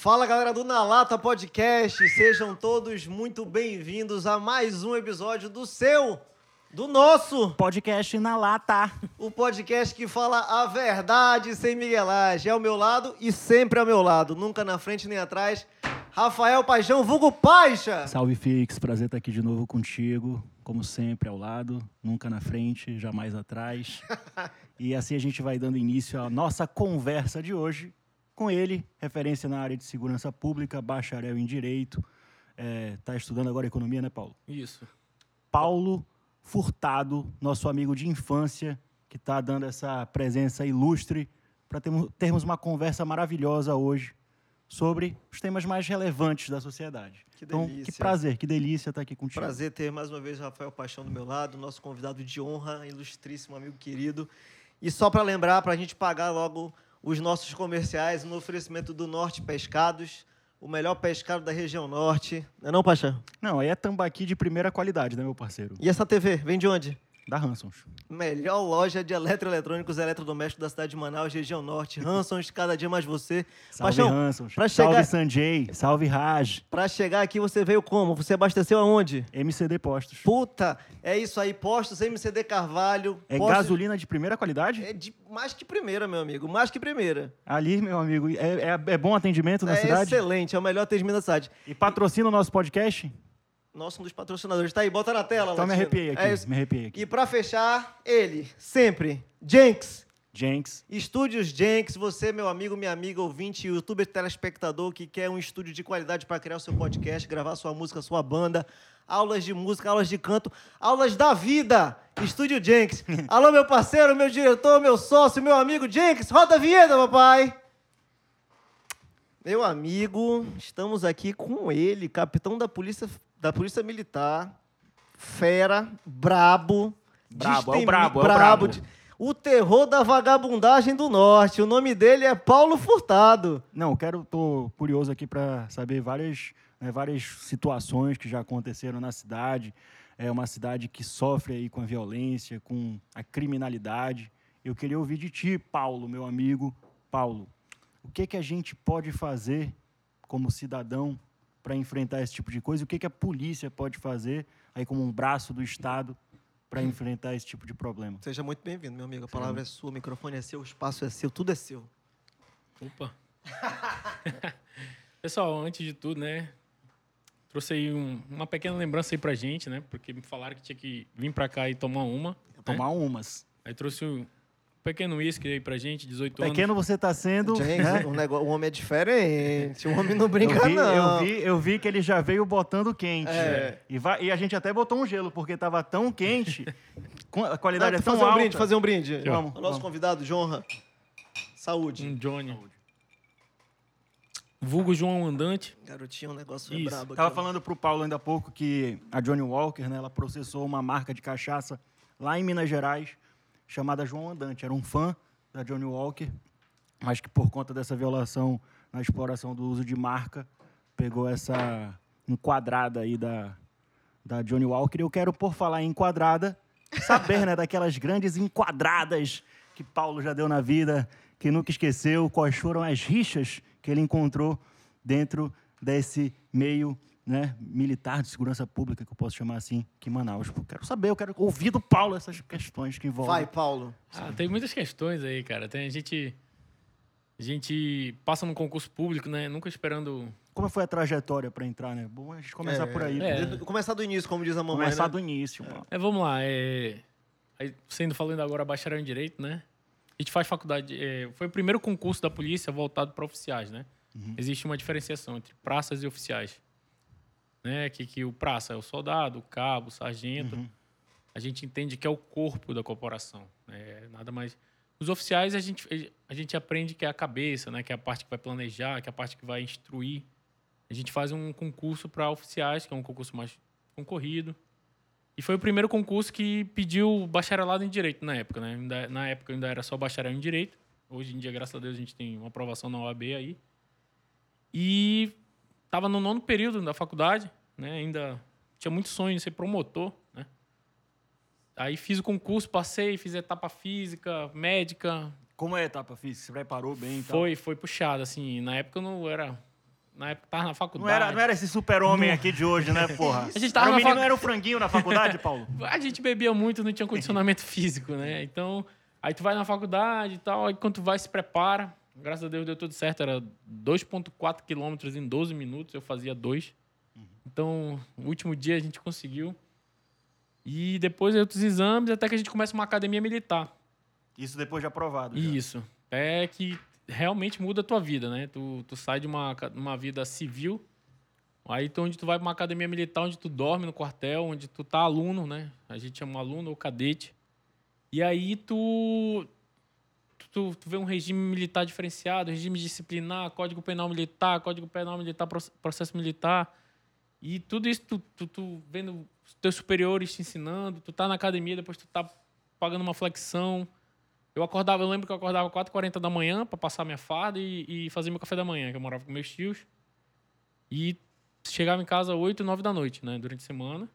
Fala galera do Na Lata Podcast, sejam todos muito bem-vindos a mais um episódio do seu, do nosso, Podcast na lata. o podcast que fala a verdade sem miguelagem. É ao meu lado e sempre ao meu lado, nunca na frente nem atrás. Rafael Paixão, vulgo Paixa. Salve, Fix. Prazer estar aqui de novo contigo. Como sempre, ao lado, nunca na frente, jamais atrás. e assim a gente vai dando início à nossa conversa de hoje com ele, referência na área de segurança pública, bacharel em Direito. Está estudando agora Economia, né, Paulo? Isso. Paulo Furtado, nosso amigo de infância, que está dando essa presença ilustre para termos uma conversa maravilhosa hoje sobre os temas mais relevantes da sociedade. Que então, delícia. que prazer, que delícia estar aqui contigo. Prazer ter mais uma vez o Rafael Paixão do meu lado, nosso convidado de honra, ilustríssimo amigo querido. E só para lembrar, para a gente pagar logo os nossos comerciais, no oferecimento do Norte Pescados, o melhor pescado da região norte. Não é não, Paixão? Não, aí é tambaqui de primeira qualidade, né, meu parceiro? E essa TV, vem de onde? Da Hansons. Melhor loja de eletroeletrônicos e eletrodomésticos da cidade de Manaus, região norte. Hansons, cada dia mais você. Salve, Paixão, Hansons. pra Salve, chegar- Sanjay. Salve, Raj. Para chegar aqui, você veio como? Você abasteceu aonde? MCD Postos. Puta, é isso aí, postos MCD Carvalho. É postos- gasolina de primeira qualidade? É de mais que primeira, meu amigo, mais que primeira. Ali, meu amigo, é, é- é bom atendimento na é cidade? excelente, é o melhor atendimento da cidade. E patrocina o nosso podcast? Nosso um dos patrocinadores. Tá aí, bota na tela, Então me arrepiei aqui, É isso. me arrepiei aqui. E pra fechar, ele, sempre, Jenks. Jenks. Estúdios Jenks, você, meu amigo, minha amiga, ouvinte, youtuber, telespectador que quer um estúdio de qualidade para criar o seu podcast, gravar sua música, sua banda, aulas de música, aulas de canto, aulas da vida. Estúdio Jenks. Alô, meu parceiro, meu diretor, meu sócio, meu amigo Jenks, roda a vinheta, papai. Meu amigo, estamos aqui com ele, capitão da polícia, da polícia militar, fera, brabo, Brabo, é o brabo, é o brabo. de- o terror da vagabundagem do norte. O nome dele é Paulo Furtado. Não, eu quero, tô curioso aqui para saber várias, né, várias situações que já aconteceram na cidade. É uma cidade que sofre aí com a violência, com a criminalidade. Eu queria ouvir de ti, Paulo, meu amigo. Paulo, o que que a gente pode fazer como cidadão para enfrentar esse tipo de coisa? E o que que a polícia pode fazer aí como um braço do Estado para enfrentar esse tipo de problema? Seja muito bem-vindo, meu amigo. A palavra é sua, o microfone é seu, o espaço é seu, tudo é seu. Opa. Pessoal, antes de tudo, né? Trouxe aí um- uma pequena lembrança aí pra gente, né? Porque me falaram que tinha que vir pra cá e tomar uma. né? Tomar umas. Aí trouxe pequeno uísque aí pra gente, 18 Pequeno você está sendo. Né? o, negócio, o homem é diferente. O homem não Eu brinca, vi, não. eu, vi, eu vi que ele já veio botando quente. É. E, vai- e a gente até botou um gelo, porque estava tão quente, a qualidade Não, é tão fazer um alta. brinde, fazer um brinde. Vamos, O nosso vamos. convidado de honra. Saúde. Um Johnny. Vulgo João Andante. Garotinho, o negócio é Isso. brabo. Tava aqui, falando pro Paulo ainda há pouco que a Johnny Walker, né, ela processou uma marca de cachaça lá em Minas Gerais, chamada João Andante. Era um fã da Johnny Walker, mas que por conta dessa violação na exploração do uso de marca, pegou essa enquadrada aí da, da Johnny Walker. Eu quero, por falar em enquadrada, saber, né, daquelas grandes enquadradas que Paulo já deu na vida, que nunca esqueceu, quais foram as rixas que ele encontrou dentro desse meio né, militar de segurança pública, que eu posso chamar assim, que em Manaus. Eu quero saber, eu quero ouvir do Paulo essas questões que envolvem. Vai, Paulo. Ah, tem muitas questões aí, cara. Tem a gente. A gente passa num concurso público, né? Nunca esperando. Como foi a trajetória para entrar, né? Bom a gente começar por aí. É. De- Começar do início, como diz a mamãe. Começar né? do início, mano. É, vamos lá. É... Aí, sendo falando agora bacharel em direito, né? A gente faz faculdade. é, Foi o primeiro concurso da polícia voltado para oficiais, né? Existe uma diferenciação entre praças e oficiais, né? Que, que o praça é o soldado, o cabo, o sargento. A gente entende que é o corpo da corporação, né? Nada mais. Os oficiais a gente a gente aprende que é a cabeça, né? Que é a parte que vai planejar, que é a parte que vai instruir. A gente faz um concurso para oficiais, que é um concurso mais concorrido. E foi o primeiro concurso que pediu bacharelado em direito na época, né? Na época ainda era só bacharel em direito. Hoje em dia, graças a Deus, a gente tem uma aprovação na OAB aí. E estava no nono período da faculdade, né? Ainda tinha muito sonho de ser promotor, né? Aí fiz o concurso, passei, fiz etapa física, médica. Como é a etapa física? Você preparou bem e tal? Foi, foi puxado, assim. Na época eu não era na época tava na Não faculdade. era, não era esse super-homem aqui de hoje, né, porra? A gente tava era o menino, fac- era o franguinho na faculdade, Paulo? A gente bebia muito, não tinha condicionamento físico, né? Então, aí tu vai na faculdade e tal, aí quando tu vai, se prepara. Graças a Deus deu tudo certo, era 2,4 quilômetros em 12 minutos, eu fazia dois. Então, no último dia a gente conseguiu. E depois outros exames, até que a gente começa uma academia militar. Isso depois de aprovado. já. Isso. É que realmente muda a tua vida, né? Tu, tu sai de uma, uma vida civil, aí tu, onde tu vai pra uma academia militar, onde tu dorme no quartel, onde tu tá aluno, né? A gente chama aluno ou cadete. E aí tu, tu, tu vê um regime militar diferenciado, regime disciplinar, código penal militar, código penal militar, proce- processo militar. E tudo isso tu, tu, tu vendo teus superiores te ensinando, tu tá na academia, depois tu tá pagando uma flexão. Eu acordava, eu lembro que eu acordava 4h40 da manhã para passar minha farda e, e fazer meu café da manhã, que eu morava com meus tios. E chegava em casa 8, 9 da noite, né? Durante a semana.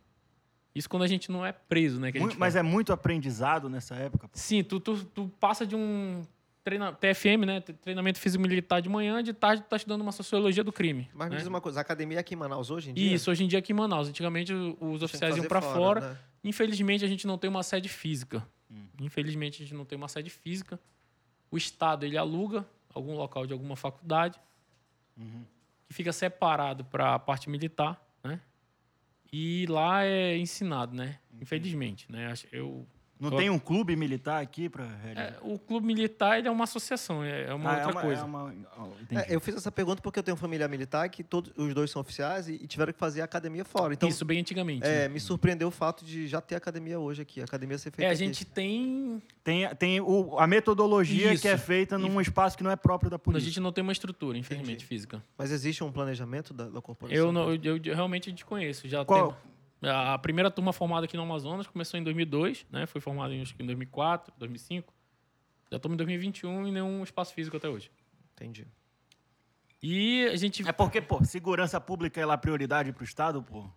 Isso quando a gente não é preso, né? que a Mu- gente Mas é muito aprendizado nessa época. pô. Sim, tu, tu, tu passa de um treina, TFM, né? Treinamento físico militar de manhã, de tarde tu tá estudando uma sociologia do crime. Mas me né? diz uma coisa, a academia aqui em Manaus hoje em dia? Isso, hoje em dia aqui em Manaus. Antigamente os oficiais iam para fora. né? Infelizmente, a gente não tem uma sede física. Infelizmente, a gente não tem uma sede física. O Estado, ele aluga algum local de alguma faculdade, que fica separado para a parte militar? E lá é ensinado, né? Infelizmente, né? Eu, Não Tô- tem um clube militar aqui para realizar? é, o clube militar ele é uma associação, é é uma Ah, outra é uma, coisa. É uma, oh. É, eu fiz essa pergunta porque eu tenho família militar que todos os dois são oficiais e, e tiveram que fazer academia fora. Então, Isso bem antigamente. é, né? me surpreendeu o fato de já ter academia hoje aqui, a academia ser feita É, a aqui. gente tem Tem, tem o, a metodologia Isso. que é feita num espaço que não é próprio da A polícia. gente não tem uma estrutura, infelizmente, Entendi. física. Mas existe um planejamento da, da corporação? Eu, não, eu, eu realmente desconheço. Já Qual- tem- a primeira turma formada aqui no Amazonas começou em 2002, né? Foi formada em, acho que em 2004, 2005. Já estamos em 2021 e nenhum espaço físico até hoje. Entendi. E a gente... É porque, pô, segurança pública é lá prioridade pro Estado, pô.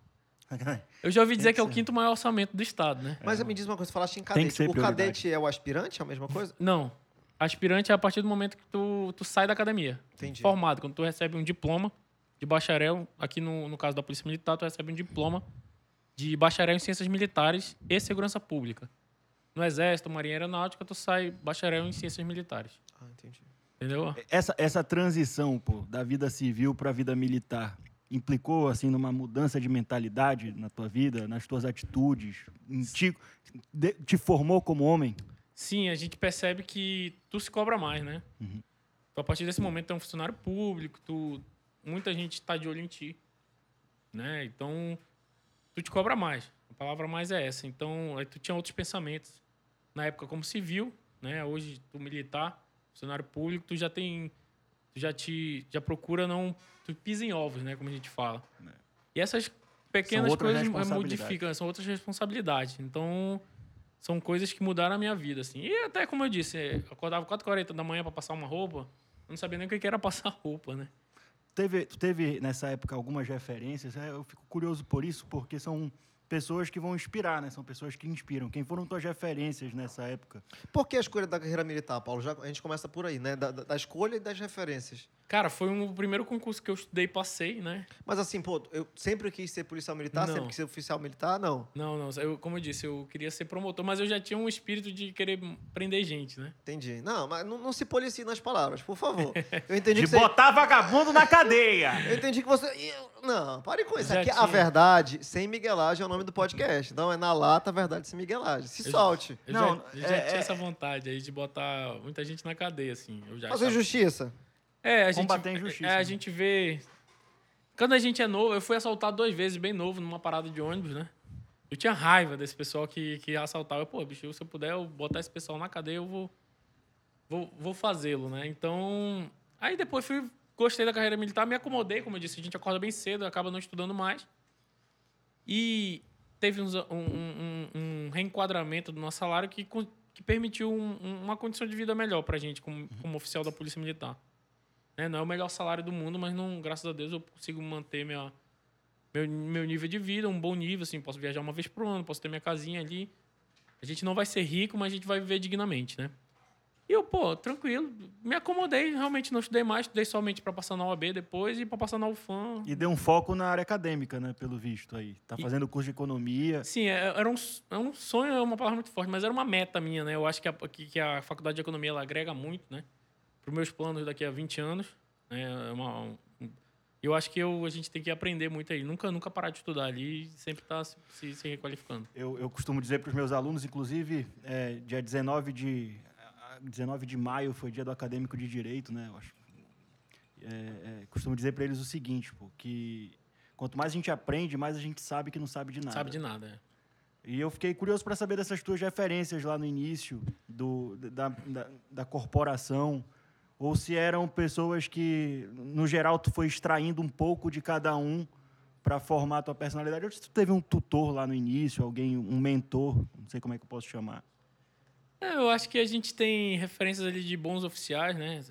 Eu já ouvi dizer Tem que é o que quinto maior orçamento do Estado, né? Mas me diz uma coisa, falaste em Tem que cadete. ser O cadete é o aspirante, é a mesma coisa? Não. Aspirante é a partir do momento que tu, tu sai da academia. Entendi. Formado. Quando tu recebe um diploma de bacharel, aqui no, no caso da Polícia Militar, tu recebe um diploma de bacharel em Ciências Militares e Segurança Pública. No Exército, Marinha Aeronáutica, tu sai bacharel em Ciências Militares. Ah, entendi. Entendeu? Essa, essa transição, pô, da vida civil para a vida militar implicou, assim, numa mudança de mentalidade na tua vida, nas tuas atitudes? Te, te formou como homem? Sim, a gente percebe que tu se cobra mais, né? Tu, a partir desse momento, tu é um funcionário público, tu, muita gente está de olho em ti, né? Então, tu te cobra mais. A palavra mais é essa. Então, aí tu tinha outros pensamentos. Na época, como civil, né? Hoje, tu militar, funcionário público, tu já tem... Tu já te... Já procura não... Tu pisa em ovos, né? Como a gente fala. E essas pequenas coisas modificam, são outras responsabilidades. Então, são coisas que mudaram a minha vida, assim. E até, como eu disse, eu acordava 4h40 da manhã para passar uma roupa, eu não sabia nem o que que era passar roupa, né? Teve, teve nessa época algumas referências? É, Eu fico curioso por isso, porque são pessoas que vão inspirar, né? São pessoas que inspiram. Quem foram tuas referências nessa época? Por que a escolha da carreira militar, Paulo? Já, a gente começa por aí, né? Da, da- da escolha e das referências. Cara, foi um, o primeiro concurso que eu estudei e passei, né? Mas assim, pô, eu sempre quis ser policial militar, Não. sempre quis ser oficial militar, não. Não, não, eu, como eu disse, eu queria ser promotor, mas eu já tinha um espírito de querer prender gente, né? Entendi. Não, mas não, não se policie nas palavras, por favor. Eu entendi De que você... botar vagabundo na cadeia! Eu entendi que você... Não, pare com isso. Já Aqui, a tinha. verdade, sem miguelagem, é o nome do podcast. Então é na lata, a verdade sem miguelagem. Se Eu- solte. Eu Não, já, eu já é- tinha é- essa vontade aí de botar muita gente na cadeia, assim. Eu já Fazer achava- justiça. É, a gente, Combater a injustiça, É, a né? gente vê. Quando a gente é novo, eu fui assaltado duas vezes, bem novo, numa parada de ônibus, né? Eu tinha raiva desse pessoal que, que assaltava. Eu, Pô, bicho, se eu puder eu botar esse pessoal na cadeia, eu vou, vou, vou fazê-lo, né? Então. Aí depois fui. Gostei da carreira militar, me acomodei, como eu disse, a gente acorda bem cedo, acaba não estudando mais. E teve uns- um, um- um- reenquadramento do nosso salário que, que permitiu um- uma condição de vida melhor pra gente, como, como oficial da Polícia Militar. Né? Não é o melhor salário do mundo, mas não, graças a Deus eu consigo manter minha, meu, meu nível de vida, um bom nível, assim, posso viajar uma vez por ano, posso ter minha casinha ali. A gente não vai ser rico, mas a gente vai viver dignamente, né? E eu, pô, tranquilo, me acomodei, realmente não estudei mais, estudei somente para passar na OAB depois e para passar na UFAM. E deu um foco na área acadêmica, né? Pelo visto aí. Tá E- fazendo curso de economia. Sim, é- era um, s- é um sonho, é uma palavra muito forte, mas era uma meta minha, né? Eu acho que a, que, que a faculdade de economia ela agrega muito, né? Para os meus planos daqui a 20 anos. Né? É uma, um- eu acho que eu, a gente tem que aprender muito aí. Nunca, nunca parar de estudar ali e sempre estar se, se, se requalificando. Eu, eu costumo dizer para os meus alunos, inclusive, é, dia 19 de, ah, 19 de maio foi dia do acadêmico de direito, né? Eu acho. É, é, costumo dizer para eles o seguinte, pô, que quanto mais a gente aprende, mais a gente sabe que não sabe de nada. Sabe de nada. é. E eu fiquei curioso para saber dessas tuas referências lá no início do, da, da, da corporação, ou se eram pessoas que, no geral, tu foi extraindo um pouco de cada um para formar a tua personalidade. Ou se tu teve um tutor lá no início, alguém, um mentor, não sei como é que eu posso chamar. É, eu acho que a gente tem referências ali de bons oficiais, né?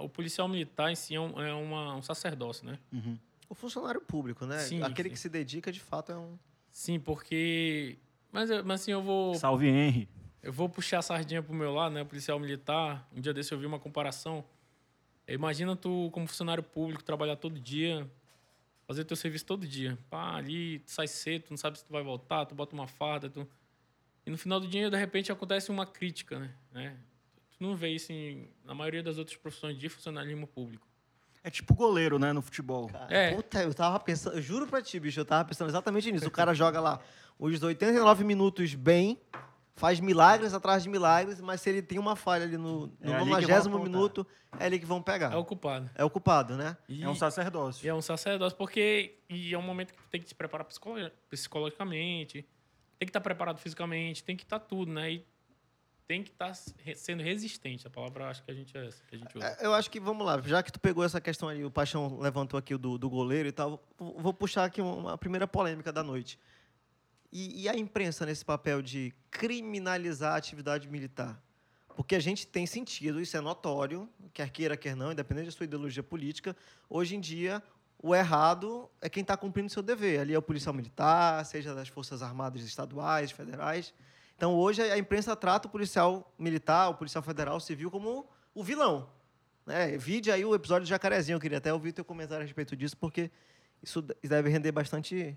O policial militar em si é um, é uma- um sacerdócio, né? O funcionário público, né? Sim, Aquele sim. que se dedica, de fato, é um... Sim, porque... Mas, mas assim, eu vou... Salve, Henry. Eu vou puxar a sardinha pro meu lado, né? Policial militar. Um dia desse eu vi uma comparação. Imagina tu, como funcionário público, trabalhar todo dia, fazer teu serviço todo dia. Pá, ali, tu sai cedo, tu não sabe se tu vai voltar, tu bota uma farda, tu... E no final do dia, de repente, acontece uma crítica, né? né? Tu não vê isso em, na maioria das outras profissões de funcionalismo público. É tipo goleiro, né, no futebol. É. Puta, eu tava pensando... Eu juro pra ti, bicho, eu tava pensando exatamente nisso. O cara joga lá os 89 minutos bem, faz milagres atrás de milagres, mas se ele tem uma falha ali no, É no vão 90 apontar. minuto, é ali que vão pegar. É o culpado. É o culpado, né? E, É um sacerdócio. é um sacerdócio, porque e é um momento que tem que se preparar psicolo- psicologicamente, tem que estar preparado fisicamente, tem que estar tudo, né? E tem que estar re- sendo resistente. A palavra acho que a gente é essa que a gente usa. É, Eu acho que, vamos lá, já que tu pegou essa questão ali, o Paixão levantou aqui o do, do goleiro e tal, vou vou puxar aqui uma primeira polêmica da noite. E, e a imprensa nesse papel de criminalizar a atividade militar? Porque a gente tem sentido, isso é notório, quer queira, quer não, independente da sua ideologia política, hoje em dia o errado é quem está cumprindo seu dever. Ali é o policial militar, seja das Forças Armadas estaduais, federais. Então, hoje, a imprensa trata o policial militar, o policial federal, o civil, como o vilão. Né? Vide aí o episódio de Jacarezinho. Eu queria até ouvir teu comentário a respeito disso, porque isso deve render bastante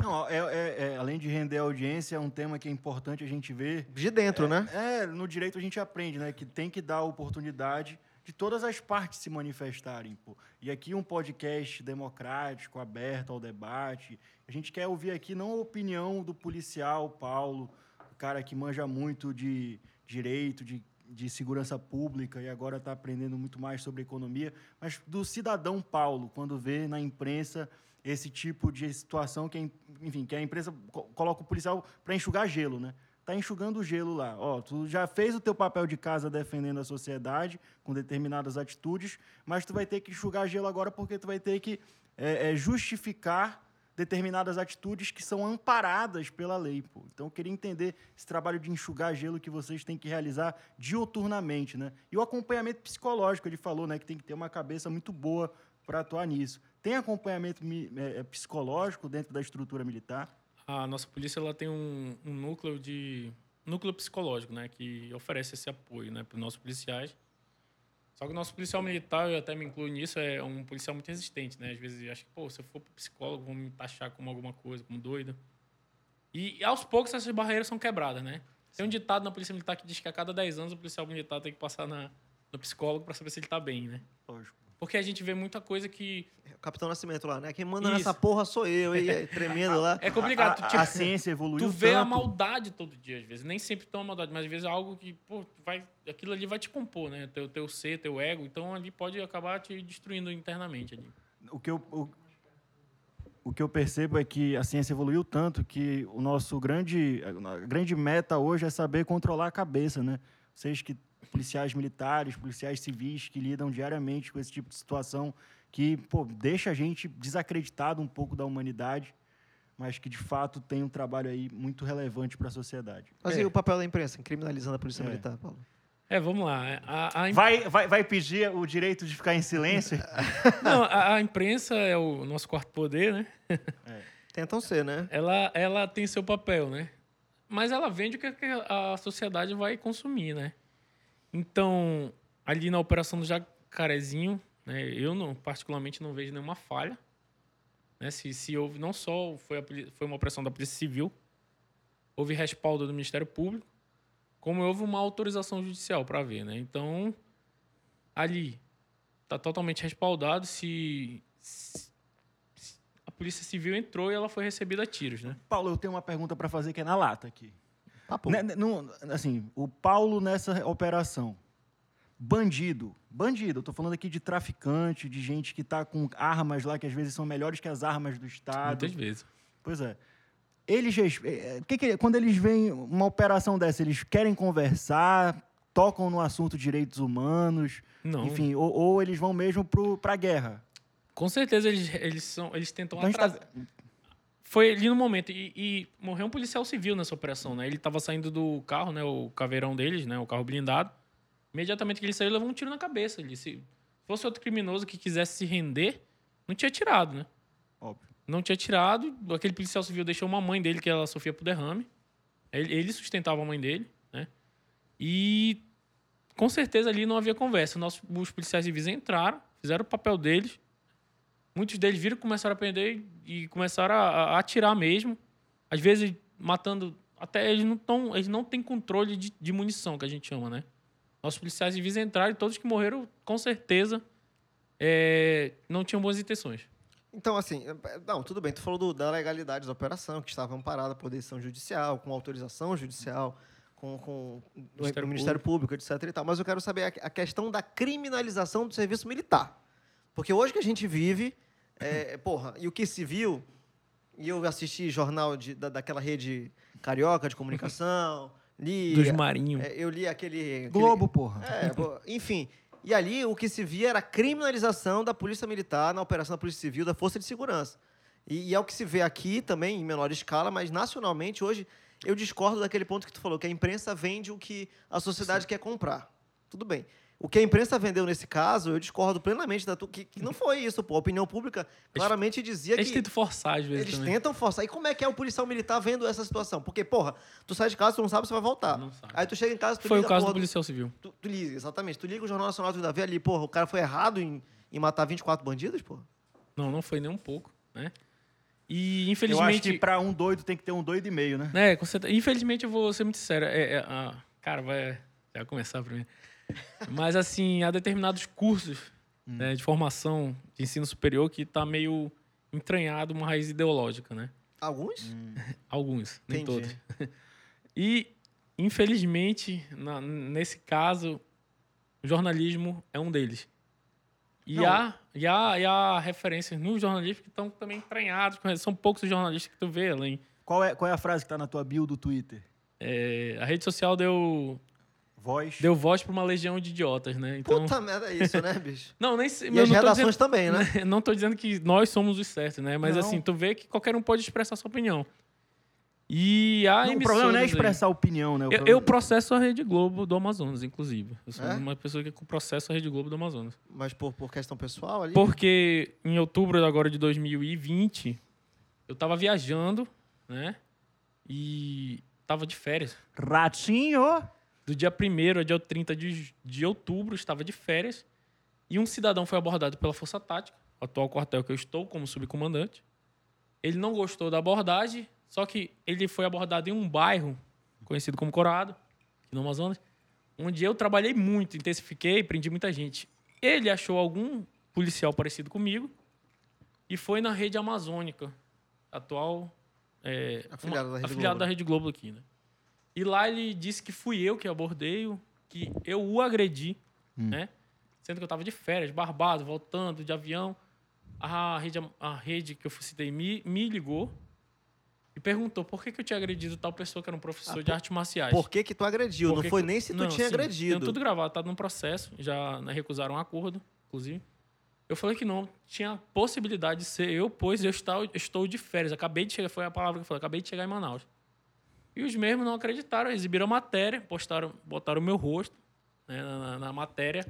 Não, é, é- é, além de render audiência, é um tema que é importante a gente ver. de dentro, né? É, no direito a gente aprende, né? Que tem que dar oportunidade de todas as partes se manifestarem. Pô. E aqui um podcast democrático, aberto ao debate. A gente quer ouvir aqui não a opinião do policial Paulo, o cara que manja muito de direito, de, de segurança pública e agora está aprendendo muito mais sobre economia, mas do cidadão Paulo, quando vê na imprensa esse tipo de situação que, enfim, que a imprensa co- coloca o policial para enxugar gelo, né? Tá enxugando o gelo lá. Ó, tu já fez o teu papel de casa defendendo a sociedade com determinadas atitudes, mas tu vai ter que enxugar gelo agora porque tu vai ter que é, é, justificar determinadas atitudes que são amparadas pela lei. Pô. Então, eu queria entender esse trabalho de enxugar gelo que vocês têm que realizar dioturnamente. Né? E o acompanhamento psicológico, ele falou né, que tem que ter uma cabeça muito boa para atuar nisso. Tem acompanhamento é, é, psicológico dentro da estrutura militar? A nossa polícia ela tem um, um núcleo de núcleo psicológico, né, que oferece esse apoio, né, para os nossos policiais. Só que o nosso policial militar, eu até me incluo nisso, é um policial muito resistente, né? Às vezes eu acho que, pô, se eu for pro psicólogo, vão me taxar como alguma coisa, como doido. E, aos poucos essas barreiras são quebradas, né? Tem um ditado na polícia militar que diz que a cada 10 anos o policial militar tem que passar na, no psicólogo para saber se ele tá bem, né? Lógico. Porque a gente vê muita coisa que O Capitão Nascimento lá, né? Quem manda Isso. nessa porra sou eu, e tremendo lá. é complicado. A, tu, a tipo, ciência evoluiu Tu vê a tanto. maldade todo dia, às vezes. Nem sempre tão a maldade, mas às vezes é algo que, pô, vai, aquilo ali vai te compor, né? Teu, teu ser, teu ego. Então ali pode acabar te destruindo internamente ali. o que eu, o, o que eu percebo é que a ciência evoluiu tanto que o nosso grande, a grande meta hoje é saber controlar a cabeça, né? Vocês que policiais militares, policiais civis que lidam diariamente com esse tipo de situação que, pô, deixa a gente desacreditado um pouco da humanidade, mas que de fato tem um trabalho aí muito relevante para a sociedade. Mas É. e o papel da imprensa, em criminalizando a polícia É. militar, Paulo? É, vamos lá. A, a, Vai, vai, vai pedir o direito de ficar em silêncio? não, a, a imprensa é o nosso quarto poder, né? Tentam ser, né? Ela, ela tem seu papel, né? Mas ela vende o que a sociedade vai consumir, né? Então, ali na operação do Jacarezinho, né, eu não, particularmente não vejo nenhuma falha. Né, se, se houve, não só foi, a, foi uma operação da Polícia Civil, houve respaldo do Ministério Público, como houve uma autorização judicial para ver. Né? Então, ali está totalmente respaldado se- se a Polícia Civil entrou e ela foi recebida a tiros. Né? Paulo, eu tenho uma pergunta para fazer que é na lata aqui. Papo. Né, né, não- assim, o Paulo nessa operação, bandido, bandido, eu tô falando aqui de traficante, de gente que tá com armas lá que às vezes são melhores que as armas do Estado. Muitas vezes. Pois é. Eles, eh, eh, que que- quando eles veem uma operação dessa, eles querem conversar, tocam no assunto direitos humanos, Não. enfim, ou, ou eles vão mesmo para a guerra. Com certeza eles, eles, são, eles tentam Então tá- atrasar. Foi ali no momento. E, e morreu um policial civil nessa operação, né? Ele estava saindo do carro, né? O caveirão deles, né? O carro blindado. Imediatamente que ele saiu, ele levou um tiro na cabeça. Ele, se fosse outro criminoso que quisesse se render, não tinha tirado, né? Óbvio. Não tinha tirado. Aquele policial civil deixou uma mãe dele, que ela sofria por derrame. Ele, ele sustentava a mãe dele, né? E com certeza ali não havia conversa. Nossos, os policiais civis entraram, fizeram o papel deles. Muitos deles viram começaram a prender e começaram a, a atirar mesmo. Às vezes matando. Até eles não, tão, eles não têm controle de, de munição, que a gente chama, né? Nossos policiais civis entraram e todos que morreram, com certeza, é, não tinham boas intenções. Então, assim, eh, não, tudo bem, tu falou do- da legalidade da operação, que estava amparada por decisão judicial, com autorização judicial, com, com o Ministério o Ministério Público, etc. E tal. Mas eu quero saber a, a questão da criminalização do serviço militar. Porque hoje que a gente vive, é, porra, e o que se viu, e eu assisti jornal de, da, daquela rede carioca de comunicação, li. Dos marinhos. é, eu li aquele. aquele- Globo, porra. é, enfim. E ali o que se via era a criminalização da Polícia Militar na operação da Polícia Civil, da Força de Segurança. E, e é o que se vê aqui também, em menor escala, mas nacionalmente, hoje, eu discordo daquele ponto que tu falou, que a imprensa vende o que a sociedade quer comprar. Tudo bem. O que a imprensa vendeu nesse caso, eu discordo plenamente da tu, que, que não foi isso, pô. A opinião pública claramente dizia Eles que. tentam forçar às vezes Eles também. tentam forçar. E como é que é o policial militar vendo essa situação? Porque, porra, tu sai de casa, tu não sabe se vai voltar. Não sabe. Aí tu chega em casa, tu Foi o liga a caso porra do policial civil. Tu, tu liga, exatamente. Tu liga o Jornal Nacional do Davi ali, porra, o cara foi errado em, em matar 24 bandidos, porra? Não, não foi nem um pouco, né? E Eu acho infelizmente. que para um doido tem que ter um doido e meio, né? É, com certeza. Infelizmente, eu vou ser muito sincero. É, é, a- cara, vai, já vai começar pra mim. Mas, assim, há determinados cursos né, de formação de ensino superior que tá meio entranhado uma raiz ideológica, né? Alguns? Alguns, nem Entendi. todos. E, infelizmente, na- nesse caso, o jornalismo é um deles. E, Não. há, e, há, e há referências no jornalismo que estão também entranhados. com- São poucos os jornalistas que tu vê além. Qual é, qual é a frase que tá na tua bio do Twitter? É, a rede social deu, Voz. deu voz para uma legião de idiotas, né? Então, Puta merda, é isso, né, bicho? não, nem sei- E as redações dizendo, também, né? não tô dizendo que nós somos os certos, né? Mas Não. assim, tu vê que qualquer um pode expressar sua opinião. E há Não, o problema não é emissoras aí. expressar opinião, né? O Eu, problema- eu processo a Rede Globo do Amazonas, inclusive. Eu sou É? uma pessoa que processo a Rede Globo do Amazonas. Mas por, por questão pessoal ali. Porque em outubro agora de 2020, eu tava viajando, né? E tava de férias. Ratinho! Do dia 1 ao dia 30 de, de outubro, estava de férias. E um cidadão foi abordado pela Força Tática, o atual quartel que eu estou como subcomandante. Ele não gostou da abordagem, só que ele foi abordado em um bairro conhecido como Corado, aqui no Amazonas, onde eu trabalhei muito, intensifiquei, prendi muita gente. Ele achou algum policial parecido comigo e foi na rede amazônica, atual é, Afiliada da Rede Globo. da Rede Globo aqui, né? E lá ele disse que fui eu que abordei, que eu o agredi, né? Sendo que eu tava de férias, barbado, voltando de avião. A rede, a rede que eu citei me, me ligou e perguntou por que, que eu tinha agredido tal pessoa que era um professor de artes marciais. Por que que tu agrediu? Por não que foi que- nem se tu Não, tinha sim, agredido. Tem tudo gravado, tá num processo. Já né, recusaram um acordo, inclusive. Eu falei que não, tinha possibilidade de ser eu, pois eu estou, eu estou de férias. Acabei de chegar, foi a palavra que eu falei, acabei de chegar em Manaus. E os mesmos não acreditaram, exibiram a matéria, postaram, botaram o meu rosto né, na, na- matéria.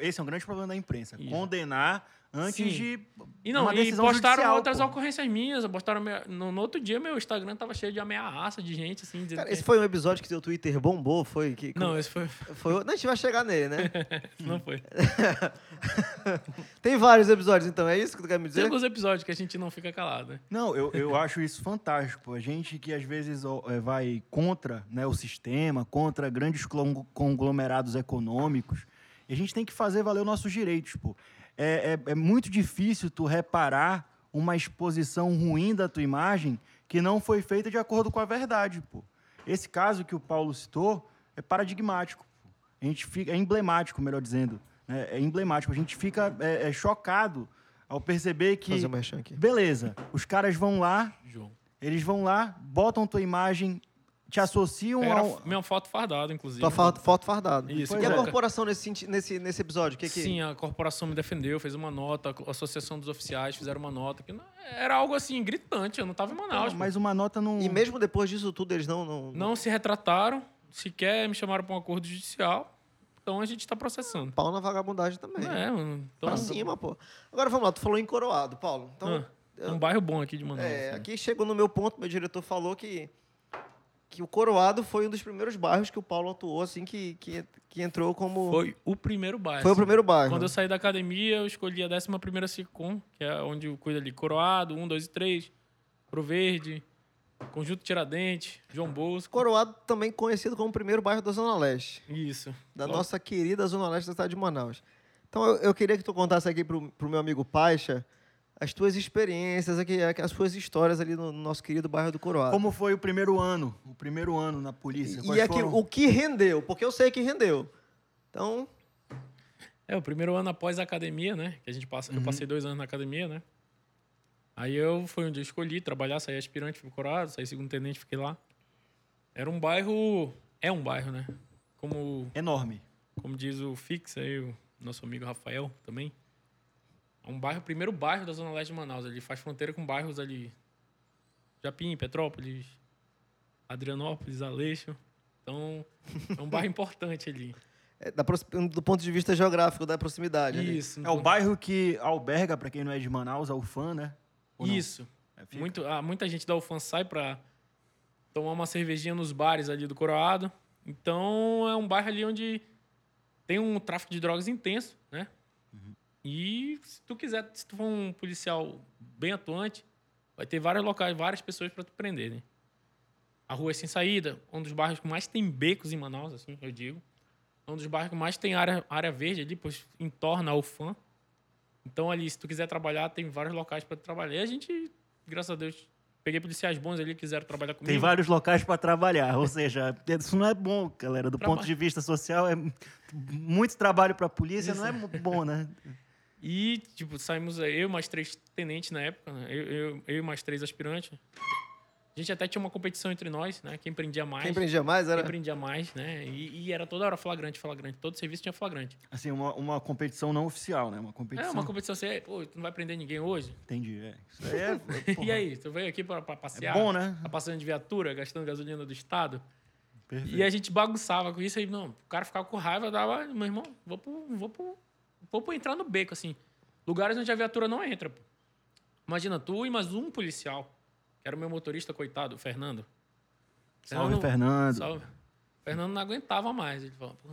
Esse é um grande problema da imprensa. Isso. Condenar antes Sim. de E não, uma e decisão postaram judicial, outras pô. ocorrências minhas. Postaram minha- no, no outro dia, meu Instagram tava cheio de ameaça de gente, assim, Cara, que- esse foi um episódio que teu Twitter bombou, foi? Que, Não, esse foi. foi. Não, a gente vai chegar nele, né? Não foi. Tem vários episódios, então, é isso que tu quer me Tem dizer? alguns episódios que a gente não fica calado, né? Não, eu, eu acho isso fantástico. A gente que às vezes ó, é, vai contra né, o sistema, contra grandes conglomerados econômicos, e a gente tem que fazer valer os nossos direitos. Pô. É, é, é muito difícil tu reparar uma exposição ruim da tua imagem que não foi feita de acordo com a verdade. Pô. Esse caso que o Paulo citou é paradigmático. pô. A gente fica, é emblemático, melhor dizendo. né? É emblemático. A gente fica é, é, chocado ao perceber que Fazer um aqui. Beleza. Os caras vão lá, João. eles vão lá, botam tua imagem, te associam Era ao. minha foto fardada, inclusive. Tua foto, foto fardada. Isso, e pois a é. corporação nesse, nesse, nesse episódio? Que que... Sim, a corporação me defendeu, fez uma nota, a Associação dos Oficiais fizeram uma nota, que não- era algo assim, gritante, eu não tava em Manaus. pô. Mas uma nota não. E mesmo depois disso tudo, eles não. Não, Não se retrataram, sequer me chamaram para um acordo judicial, então a gente está processando. Pau na vagabundagem também. É, mano. Então, Pra cima, pô. Agora vamos lá, tu falou em Coroado, Paulo. Então, Ah, é um bairro bom aqui de Manaus. é, né? aqui chegou no meu ponto, meu diretor falou que, que o Coroado foi um dos primeiros bairros que o Paulo atuou, assim, que, que, que entrou como. Foi o primeiro bairro. Foi o assim. primeiro bairro. Quando eu saí da academia, eu escolhi a 11ª Cicom, que é onde eu cuido ali, Coroado, 1, 2 e 3, Pro Verde, Conjunto Tiradentes, João Bosco. Coroado também conhecido como o primeiro bairro da Zona Leste, Isso. da Logo- nossa querida Zona Leste da cidade de Manaus. Então eu, eu queria que tu contasse aqui pro, pro meu amigo Paixa as tuas experiências, as suas histórias ali no, no nosso querido bairro do Coroado. Como foi o primeiro ano? O primeiro ano na polícia? E aqui, foram- o que rendeu, porque eu sei que rendeu. Então, É, o primeiro ano após a academia, né? Que a gente passa, eu passei dois anos na academia, né? Aí eu foi onde eu escolhi trabalhar, saí aspirante, fui corado, saí segundo tenente, fiquei lá. Era um bairro, é um bairro, né? Como, Enorme. como diz o Fix aí, o nosso amigo Rafael também. É um bairro, o primeiro bairro da Zona Leste de Manaus. Ele faz fronteira com bairros ali. Japim, Petrópolis, Adrianópolis, Aleixo. Então, é um bairro importante ali. é, da do ponto de vista geográfico, da proximidade. ali. Isso. É o bairro que alberga, para quem não é de Manaus, a UFAM, né? Ou? Isso. É. Muito, ah, muita gente da UFAM sai para tomar uma cervejinha nos bares ali do Coroado. Então, é um bairro ali onde tem um tráfico de drogas intenso, né? E se tu quiser, se tu for um policial bem atuante, vai ter vários locais, várias pessoas para tu prender, né? A rua é sem saída, um dos bairros que mais tem becos em Manaus, assim, eu digo. É um dos bairros que mais tem área, área verde ali, pois entorna a UFAM. Então, ali, se tu quiser trabalhar, tem vários locais para trabalhar. E a gente, graças a Deus, peguei policiais bons ali que quiseram trabalhar comigo. Tem vários locais para trabalhar, ou seja, isso não é bom, galera. Do ponto de vista social, é muito trabalho para a polícia, não é bom, né? E, tipo, saímos aí, eu e mais três tenentes na época, né? eu, eu, eu e mais três aspirantes. A gente até tinha uma competição entre nós, né? Quem prendia mais. Quem prendia mais era. quem prendia mais, né? E, e era toda hora flagrante, flagrante. Todo serviço tinha flagrante. Assim, uma, uma competição não oficial, né? Uma É competição. uma competição assim, pô, tu não vai prender ninguém hoje? Entendi, é. Isso aí é. porra, E aí, tu veio aqui para passear? É bom, né? Tá passando de viatura, gastando gasolina do Estado? Perfeito. E a gente bagunçava com isso aí, não. O cara ficava com raiva, dava, meu irmão, vou pro, vou pro, vou pro entrar no beco, assim. Lugares onde a viatura não entra, pô. Imagina, tu e mais um policial, que era o meu motorista, coitado, o Fernando. Salve, Fernando. Salve. O Fernando não aguentava mais. Ele falou, "Pô,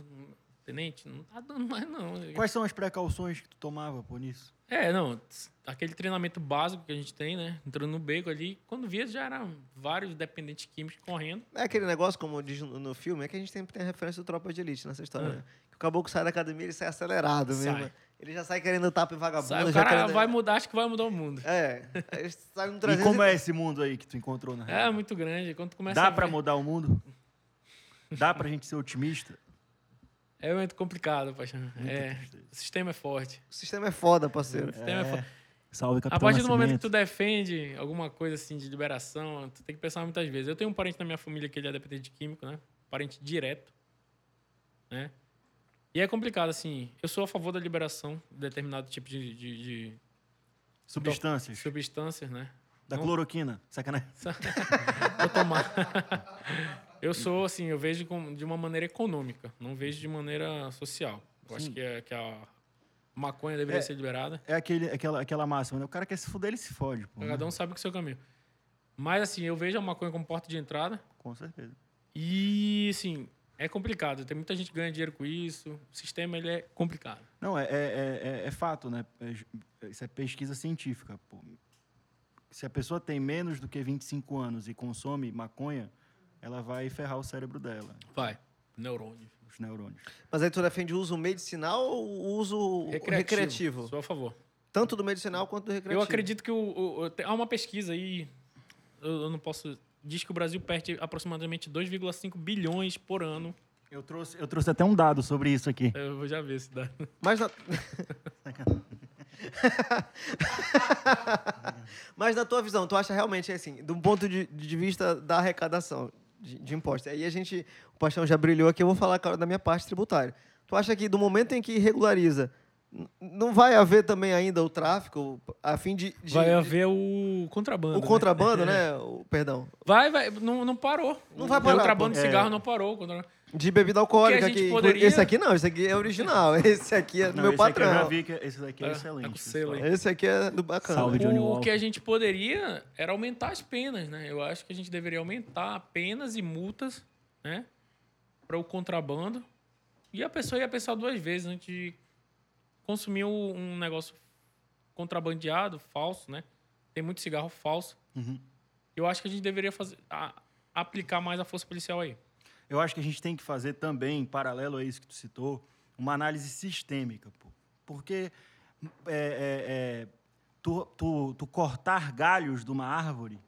tenente, não tá dando mais, não. Quais são as precauções que tu tomava por isso? É, não, aquele treinamento básico que a gente tem, né? Entrando no beco ali, quando via já eram vários dependentes químicos correndo. É aquele negócio, como diz no, no filme, é que a gente sempre tem a referência do Tropa de Elite nessa história. Ah. né? Que o caboclo sai da academia ele sai acelerado Sai. mesmo. Ele já sai querendo tapa em vagabundo. Sabe, o cara querendo... vai mudar, acho que vai mudar o mundo. É. Ele sai E 300 como é esse mundo aí que tu encontrou na É muito grande. Quando começa Dá a pra mudar o mundo? Dá pra gente ser otimista? É muito complicado, paixão. É, tristeza. o sistema é forte. O sistema é foda, parceiro. O sistema é, É. forte. Salve, A Capitão partir do momento que tu defende alguma coisa assim de liberação, tu tem que pensar muitas vezes. Eu tenho um parente na minha família que ele é dependente de químico, né? Parente direto, né? E é complicado, assim. Eu sou a favor da liberação de determinado tipo de, de- de Substâncias. substâncias, né? Da Não- cloroquina. Sacanagem. Vou tomar. eu sou, assim, eu vejo de uma maneira econômica, não vejo de maneira social. Eu acho Sim. que, é, que a Maconha deveria É. ser liberada. É aquele, aquela, aquela máxima, né? O cara quer se fuder, ele se fode, pô. Cada um sabe é o seu caminho. Mas, assim, eu vejo a maconha como porta de entrada. Com certeza. E, assim, é complicado. Tem muita gente que ganha dinheiro com isso. O sistema, ele é complicado. Não, é, é, é, é- é fato, né? É- isso é pesquisa científica, pô. Se a pessoa tem menos do que 25 anos e consome maconha, ela vai ferrar o cérebro dela, Vai. Neurônio. os neurônios. Mas aí tu defende o uso medicinal ou o uso recreativo? Sou a favor. Tanto do medicinal quanto do recreativo. Eu acredito que o, o- há uma pesquisa aí, eu, eu não posso. Diz que o Brasil perde aproximadamente 2,5 bilhões por ano. Eu trouxe, eu trouxe até um dado sobre isso aqui. Eu vou já ver esse dado. Mas na... Mas na tua visão, tu acha realmente assim, do ponto de, de vista da arrecadação de, de impostos? Aí a gente, o Paixão já brilhou aqui, eu vou falar agora da minha parte tributária. Tu acha que do momento em que regulariza, não vai haver também ainda o tráfico a fim de, de- Vai de- haver o contrabando. o né? contrabando, né? O, perdão, Vai, vai. Não, não parou. Não vai O parar, contrabando pô. de cigarro É. não parou. o de bebida alcoólica a gente que poderia- esse aqui não, esse aqui é original, esse aqui é do Não, meu esse aqui eu já patrão. vi que esse daqui é, É, excelente. pessoal. Esse aqui é do bacana. Salve, Johnny O Walker. que a gente poderia era aumentar as penas, né? Eu acho que a gente deveria aumentar penas e multas, né? Para o contrabando. E a pessoa ia pensar duas vezes antes de consumir um negócio contrabandeado, falso, né? Tem muito cigarro falso. Uhum. Eu acho que a gente deveria fazer, a- aplicar mais a força policial aí. Eu acho que a gente tem que fazer também, em paralelo a isso que tu citou, uma análise sistêmica, pô. Porque é, é, é, tu, tu, tu cortar galhos de uma árvore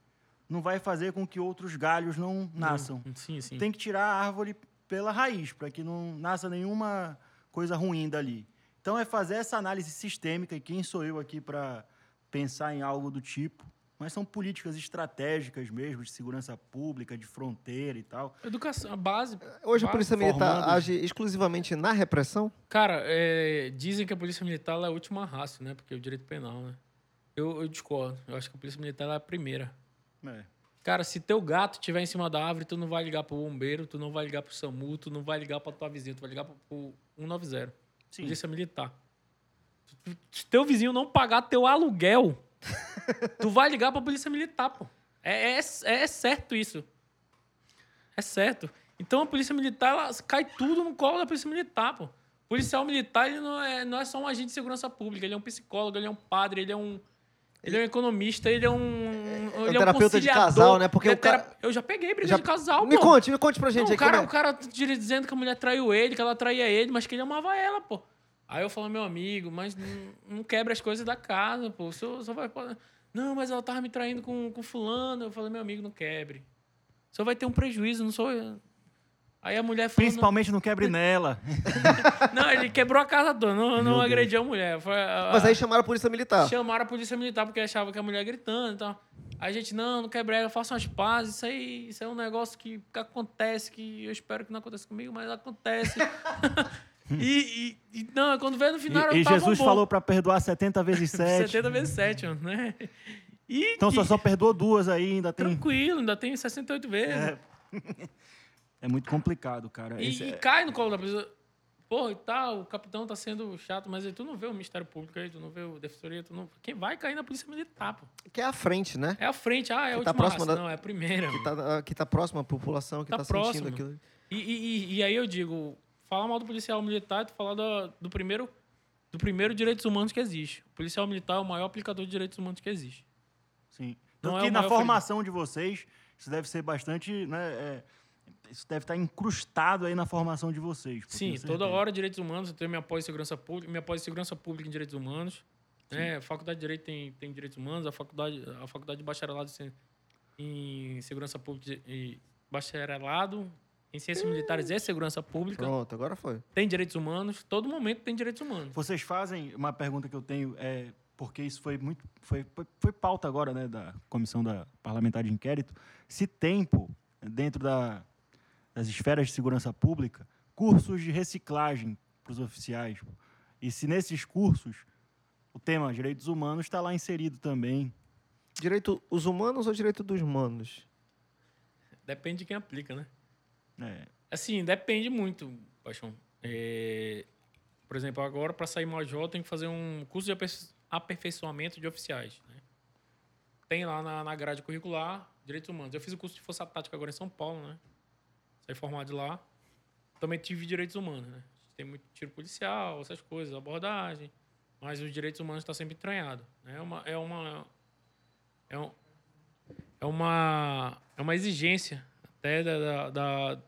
não vai fazer com que outros galhos não nasçam. Sim, sim. Tem que tirar a árvore pela raiz, para que não nasça nenhuma coisa ruim dali. Então é fazer essa análise sistêmica, e quem sou eu aqui para pensar em algo do tipo? Mas são políticas estratégicas mesmo, de segurança pública, de fronteira e tal. Educação, a base. Hoje a base- Polícia Militar formando- age exclusivamente na repressão? Cara, é, dizem que a polícia militar é a última raça, né? Porque é o direito penal, né? Eu, eu discordo. Eu acho que a polícia militar é a primeira. É. Cara, se teu gato estiver em cima da árvore, tu não vai ligar pro bombeiro, tu não vai ligar pro SAMU, tu não vai ligar pra tua vizinha, tu vai ligar pro, pro 190. Sim. Polícia militar. Se teu vizinho não pagar teu aluguel, tu vai ligar pra polícia militar, pô. É, é, é certo isso. É certo. Então a polícia militar, ela cai tudo no colo da polícia militar, pô. Policial militar, ele não é, não é só um agente de segurança pública, ele é um psicólogo, ele é um padre, ele é um. Ele é um economista, ele é um. Ele é um de casal, né? Porque é o cara- tera- Eu já peguei briga Já- de casal, me pô. conte, me conte pra gente Não, aí o, cara, é. o cara dizendo que a mulher traiu ele, que ela traía ele, mas que ele amava ela, pô. Aí eu falo, meu amigo, mas não, não quebra as coisas da casa, pô. Só, só vai. Não, mas ela tava me traindo com, com fulano. Eu falei, meu amigo, não quebre. Só vai ter um prejuízo, não sou eu. Aí a mulher falou. Principalmente não quebre nela. Não, não, ele quebrou a casa toda, não, não agrediu a mulher. Foi a- Mas aí chamaram a Polícia Militar. Chamaram a polícia militar porque achava que a mulher gritando e tal. Aí a gente, não, não quebra ela, façam as pazes. Isso aí, isso é um negócio que, que acontece, que eu espero que não aconteça comigo, mas acontece. e, e- e, não, quando veio no final, eu E, e tava Jesus bom. falou para perdoar 70 vezes 7. 70 vezes 7, mano, né? E, Então só, só perdoou duas aí, ainda tem. tranquilo, ainda tem 68 vezes. É, é muito complicado, cara. E, Esse e é- cai no colo da pessoa. Porra, e tal, o capitão tá sendo chato, mas aí tu não vê o Ministério Público aí, tu não vê o Defensoria, tu não... Quem vai cair na Polícia Militar, pô. Que é a frente, né? É a frente, ah, é a Que tá última próxima raça. da- Não, é a primeira. Que mano. tá, que tá próxima à população, que Tá tá, próximo. sentindo aquilo. E, e- e- e aí eu digo, falar mal do policial militar é tu falar do, do primeiro do primeiro direitos humanos que existe. O policial militar é o maior aplicador de direitos humanos que existe. Sim. Tanto é que na formação de vocês, isso deve ser bastante. Né, é, isso deve estar incrustado aí na formação de vocês. Sim, toda hora direitos humanos, eu tenho minha pós em segurança pública, minha pós em segurança pública em direitos humanos. Né? A faculdade de direito tem, tem direitos humanos, a faculdade a faculdade de bacharelado em- segurança pública e bacharelado em ciências militares e segurança pública Pronto, agora foi. tem direitos humanos, todo momento tem direitos humanos. Vocês fazem uma pergunta que eu tenho, é, porque isso foi muito. Foi, foi, foi pauta agora, né, da Comissão da Parlamentar de Inquérito. Se tem, pô, dentro da, das esferas de segurança pública, cursos de reciclagem para os oficiais. E se nesses cursos o tema direitos humanos está lá inserido também. Direito os humanos ou direito dos manos? Depende de quem aplica, né? É, Assim, depende muito, Paixão. É, Por exemplo, agora para sair major tem que fazer um curso de aperfei- aperfeiçoamento de oficiais. né? Tem lá na, na grade curricular direitos humanos. Eu fiz o curso de força tática agora em São Paulo, né? Saí formado de lá. Também tive direitos humanos, né? Tem muito tiro policial, essas coisas, abordagem. Mas os direitos humanos está sempre entranhado. né? É uma, é uma, é, um, é uma, é uma exigência até da, da, da,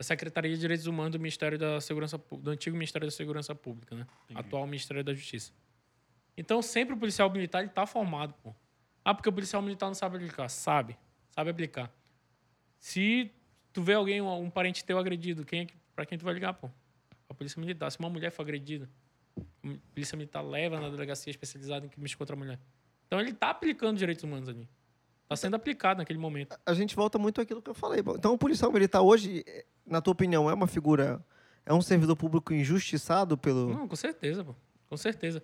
Secretaria de Direitos Humanos do Ministério da Segurança do antigo Ministério da Segurança Pública, né? Atual Ministério da Justiça. Então sempre o policial militar ele tá formado, pô. Ah, porque o policial militar não sabe aplicar, sabe, sabe aplicar. Se tu vê alguém, um, um parente teu agredido, quem é que, para quem tu vai ligar, pô? A polícia militar. Se uma mulher for agredida, a polícia militar leva na delegacia especializada em crime contra a mulher. Então ele tá aplicando direitos humanos ali. Tá sendo aplicado naquele momento. A gente volta muito àquilo que eu falei. Então, o policial militar hoje, eh, na tua opinião, é uma figura, é um servidor público injustiçado pelo. Não, com certeza, pô. Com certeza.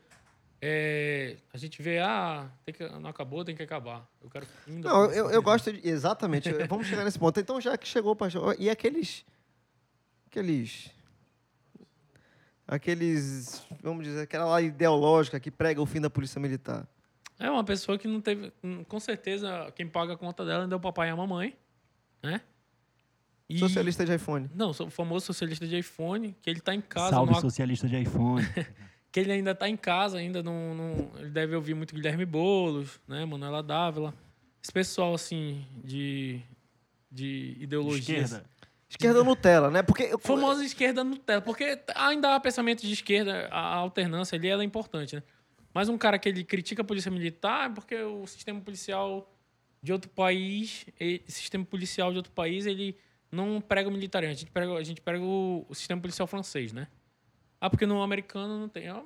É, a gente vê, ah, tem que, não acabou, tem que acabar. Eu quero. ainda Não, eu, eu gosto de. Exatamente. Vamos chegar nesse ponto. Então, já que chegou, Paixão. E aqueles. Aqueles. Aqueles. Vamos dizer, aquela lá ideológica que prega o fim da polícia militar. É uma pessoa que não teve. Com certeza, quem paga a conta dela ainda é o papai e a mamãe, né? E- Socialista de iPhone. Não, o famoso socialista de iPhone, que ele tá em casa, Salve não, socialista de iPhone. que ele ainda tá em casa, ainda não, não- Ele deve ouvir muito Guilherme Boulos, né? Manuela Dávila. Esse pessoal, assim, de. de ideologia. Esquerda. Esquerda Nutella, né? Porque. eu- Famosa esquerda Nutella, porque ainda há pensamento de esquerda, a alternância ali ela é importante, né? Mas um cara que ele critica a polícia militar é porque o sistema policial de outro país, e- sistema policial de outro país, ele não prega o militar, a gente prega, a gente prega o, o sistema policial francês, né? Ah, porque no americano não tem. Ó,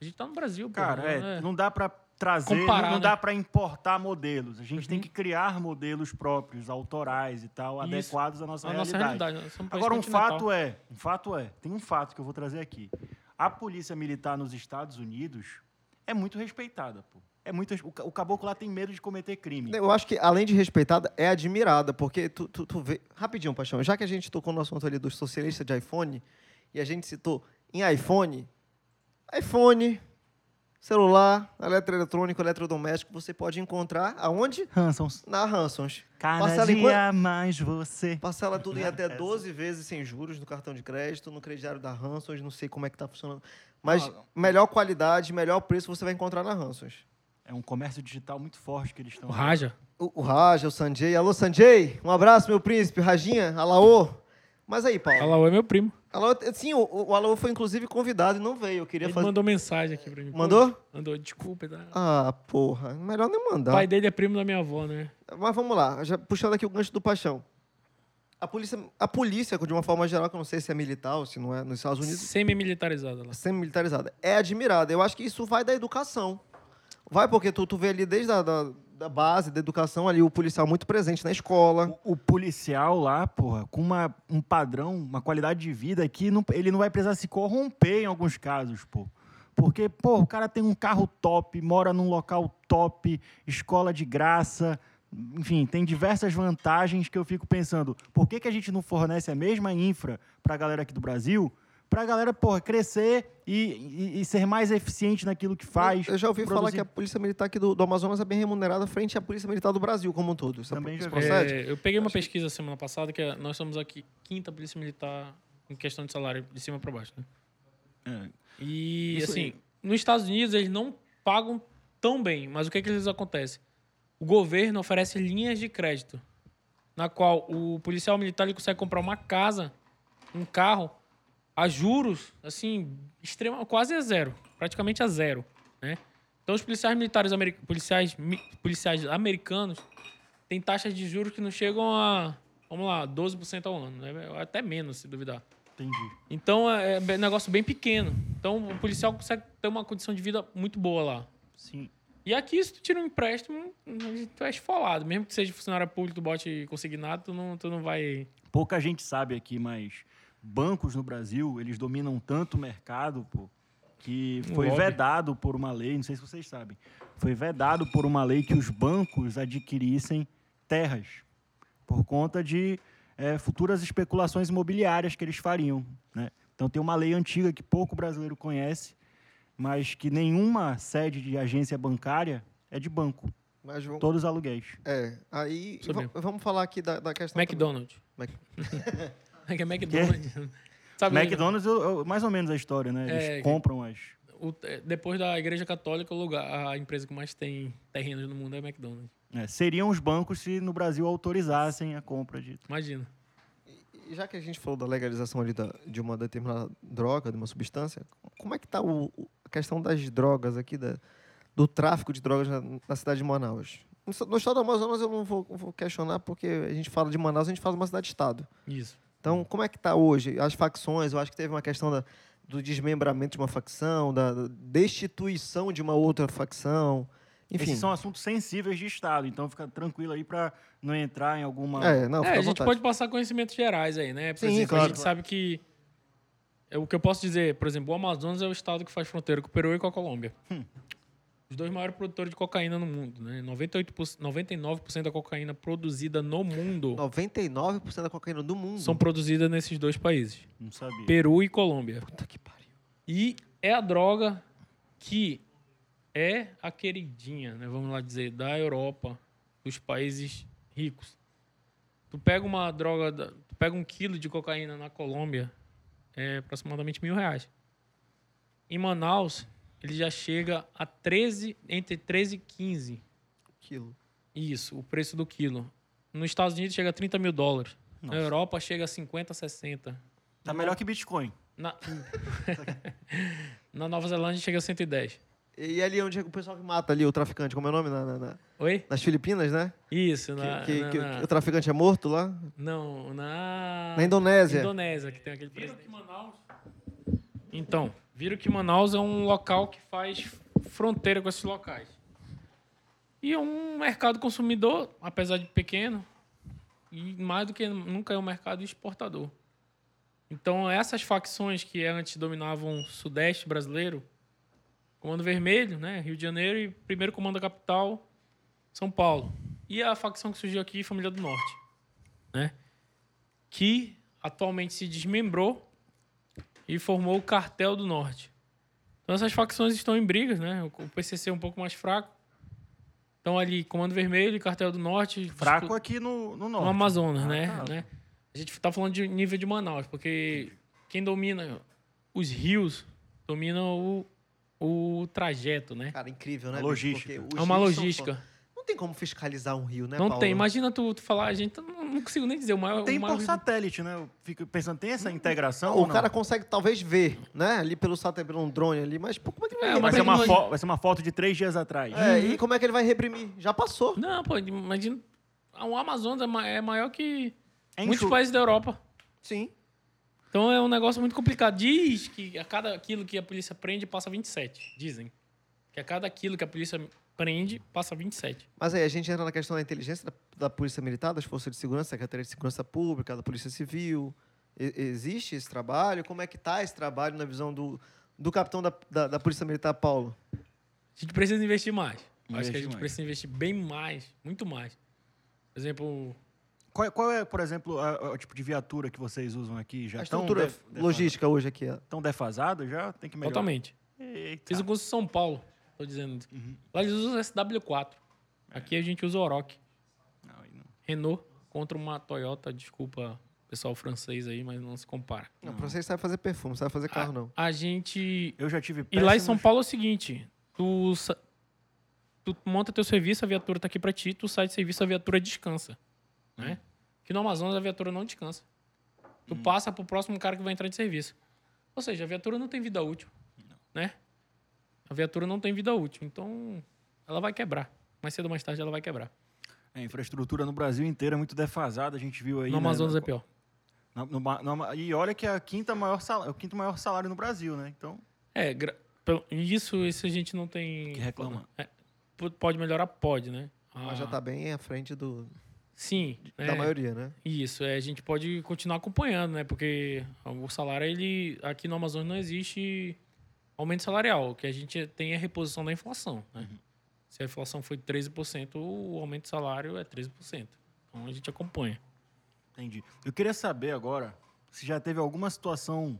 a gente tá no Brasil, pô, Cara, né? é, não dá pra trazer, Comparar, não, não né? dá pra importar modelos. A gente tem Uhum. que criar modelos próprios, autorais e tal, Isso. adequados à nossa a nossa realidade. realidade. somos um país Agora, um fato é, um fato é, tem um fato que eu vou trazer aqui. A polícia militar nos Estados Unidos é muito respeitada, pô. É muito, o caboclo lá tem medo de cometer crime. Eu acho que, além de respeitada, é admirada, porque tu, tu, tu vê. Rapidinho, Paixão, já que a gente tocou no assunto ali dos socialistas de iPhone, e a gente citou em iPhone, iPhone, celular, eletroeletrônico, eletrodoméstico, você pode encontrar aonde? Hansons. Na Hansons. Cada Parcela em dia mais você. Parcela tudo em até 12 vezes sem juros no cartão de crédito, no crediário da Hansons, não sei como é que tá funcionando. Mas Ah, melhor qualidade, melhor preço você vai encontrar na Hansons. É um comércio digital muito forte que eles estão. O Raja. O, o Raja, o Sanjay. Alô, Sanjay. Um abraço, meu príncipe. Rajinha, Alaô. Mas aí, Paulo. Alaô é meu primo. Alaô, sim, o, o Alaô foi inclusive convidado e não veio. Eu queria Ele fazer. mandou mensagem aqui pra mim. Pô, Mandou? Mandou, desculpa. Tá? Ah, porra. Melhor nem O mandar. pai dele é primo da minha avó, né? Mas vamos lá. Já puxando aqui o gancho do Paixão. A polícia, a polícia, de uma forma geral, que eu não sei se é militar ou se não é, nos Estados Unidos, Semi-militarizada lá. semi-militarizada, é admirada. Eu acho que isso vai da educação. Vai porque tu, tu vê ali desde a da, da base, da educação, ali o policial muito presente na escola. O, o policial lá, porra, com uma, um padrão, uma qualidade de vida que não- ele não vai precisar se corromper em alguns casos, pô. Porque, pô, o cara tem um carro top, mora num local top, escola de graça, enfim, tem diversas vantagens que eu fico pensando, por que, que a gente não fornece a mesma infra pra galera aqui do Brasil, pra galera, porra, crescer e, e- e ser mais eficiente naquilo que faz? Eu já ouvi falar produzir- que a polícia militar aqui do, do Amazonas é bem remunerada frente à polícia militar do Brasil como um todo. Isso, Também isso procede? É, eu peguei uma pesquisa semana passada que é- nós somos aqui quinta polícia militar em questão de salário, de cima para baixo. Né? É, E, Isso assim, aí. nos Estados Unidos eles não pagam tão bem, mas o que, que eles acontece? O governo oferece linhas de crédito, na qual o policial militar ele consegue comprar uma casa, um carro, a juros, assim, extrema, quase a zero, praticamente a zero, né? Então, os policiais militares, ameri- policiais, mi- policiais americanos têm taxas de juros que não chegam a, vamos lá, 12% ao ano, né? até menos, se duvidar. entendi. Então é é um negócio bem pequeno. Então o policial consegue ter uma condição de vida muito boa lá. Sim. E aqui, se tu tira um empréstimo, tu é esfolado. Mesmo que seja funcionário público, tu bote consignado, tu não, tu não vai. pouca gente sabe aqui, mas bancos no Brasil, eles dominam tanto o mercado, pô, que foi lobby. vedado por uma lei, não sei se vocês sabem, foi vedado por uma lei que os bancos adquirissem terras por conta de eh, futuras especulações imobiliárias que eles fariam, né? Então tem uma lei antiga que pouco brasileiro conhece, mas que nenhuma sede de agência bancária é de banco. Mas vamos, Todos aluguéis. é, aí vamos falar aqui da, da questão. McDonald's. É que é McDonald's. Sabe, McDonald's, eu- eu- mais ou menos a história, né? Eles É, compram as. o- é, depois da Igreja Católica, o lugar, a empresa que mais tem terrenos no mundo é McDonald's. é, seriam os bancos se no Brasil autorizassem a compra de. Imagina. E já que a gente falou da legalização ali da- de uma determinada droga, de uma substância, como é que está a questão das drogas aqui, da- do tráfico de drogas na, na cidade de Manaus? No estado do Amazonas eu não vou, vou questionar, porque a gente fala de Manaus, a gente fala de uma cidade-estado. Isso. Então, como é que está hoje? As facções, eu acho que teve uma questão da- do desmembramento de uma facção, da, da destituição de uma outra facção. Enfim. Esses são assuntos sensíveis de Estado, então fica tranquilo aí para não entrar em alguma. É, não, É, a gente pode passar conhecimentos gerais aí, né? Por Sim, exemplo, claro. a gente sabe que. É, o que eu posso dizer, por exemplo, o Amazonas é o estado que faz fronteira com o Peru e com a Colômbia. Hum. Os dois maiores produtores de cocaína no mundo, né? 98%, 99% da cocaína produzida no mundo 99% da cocaína do mundo. são produzidas nesses dois países, Não sabia. Peru e Colômbia. Puta que pariu. E é a droga que é a queridinha, né, vamos lá dizer, da Europa, dos países ricos. Tu pega uma droga, tu pega um quilo de cocaína na Colômbia, é aproximadamente mil reais. Em Manaus, ele já chega a 13, entre 13 e 15. Quilo. Isso, o preço do quilo. Nos Estados Unidos chega a 30 mil dólares. Na Nossa. Europa chega a 50, 60. Tá melhor que Bitcoin. Na, na Nova Zelândia chega a 110. E ali onde é o pessoal que mata ali, o traficante, como é o nome? Na- na- na- Oi? nas Filipinas, né? Isso, Que- na, que, na- que na- o traficante é morto lá? não, na, Na Indonésia. Indonésia, que tem aquele presidente. que Manaus... Então, viram que Manaus é um local que faz fronteira com esses locais. E é um mercado consumidor, apesar de pequeno, e mais do que nunca é um mercado exportador. Então, essas facções que antes dominavam o sudeste brasileiro, Comando Vermelho, né, Rio de Janeiro, e primeiro comando da capital, São Paulo. E a facção que surgiu aqui, Família do Norte, né? Que atualmente se desmembrou e formou o Cartel do Norte. Então essas facções estão em brigas, né? O PCC é um pouco mais fraco. Então ali, Comando Vermelho e Cartel do Norte. Fraco aqui no, no norte. no Amazonas, Ah, né? tá. né? A gente tá falando de nível de Manaus, porque quem domina os rios domina o, o trajeto, né? Cara, incrível, né? A logística. Porque os É uma rios são logística. Não tem como fiscalizar um rio, né, não Paulo? tem. Imagina tu, tu falar, a gente não, não consigo nem dizer. O maior, Tem o maior por rio- satélite, né? Eu fico pensando, tem essa integração? O ou não? cara consegue talvez ver, né? Ali pelo satélite, pelo um drone ali, mas pô, como é que ele vai É, Vai mas ser, reprimir? uma fo- vai ser uma foto de três dias atrás. É, e como é que ele vai reprimir? Já passou. Não, pô, imagina. O Amazonas é é maior que É muitos países da Europa. Sim. Então é um negócio muito complicado. Diz que a cada quilo que a polícia prende, passa 27. Dizem. Que a cada quilo que a polícia prende, passa 27. Mas aí a gente entra na questão da inteligência da, da Polícia Militar, das Forças de Segurança, Secretaria de Segurança Pública, da Polícia Civil. E- existe esse trabalho? Como é que está esse trabalho na visão do, do capitão da, da, da Polícia Militar, Paulo? A gente precisa investir mais. Acho que a gente mais. precisa investir bem mais, muito mais. Por exemplo, Qual, é- qual é, por exemplo, a- a- o tipo de viatura que vocês usam aqui? Já a estão estrutura def- logística hoje aqui. ó. Tão defasada já? Tem que melhorar. totalmente. Eita. Fiz o curso em São Paulo, tô dizendo. Lá eles usam SW4. Aqui a gente usa Oroch. Não, não. Renault contra uma Toyota, desculpa pessoal francês aí, mas não se compara. Não, pra vocês sabe fazer perfume, não sabe fazer carro, não. A gente Eu já tive E lá em São Paulo é o seguinte, tu, tu monta teu serviço, a viatura tá aqui pra ti, tu sai de serviço, a viatura descansa, né? Que no Amazonas a viatura não descansa. Tu passa pro próximo cara que vai entrar de serviço. Ou seja, a viatura não tem vida útil, né? A viatura não tem vida útil, então ela vai quebrar. Mais cedo ou mais tarde ela vai quebrar. A infraestrutura no Brasil inteiro é muito defasada, a gente viu aí. no né, Amazonas na- é pior. no no ama- e olha que é a quinta maior sal- é o quinto maior salário no Brasil, né? Então, É, gra- isso, isso a gente não tem... Que reclama. É, pode melhorar? Pode, né? Mas já Ah, está bem à frente do, Sim. da é. maioria, né? Isso, é, a gente pode continuar acompanhando, né? Porque o salário, ele aqui no Amazonas não existe aumento salarial. O que a gente tem é a reposição da inflação, né? Se a inflação foi 13%, o aumento de salário é 13%. Então a gente acompanha. entendi. Eu queria saber agora se já teve alguma situação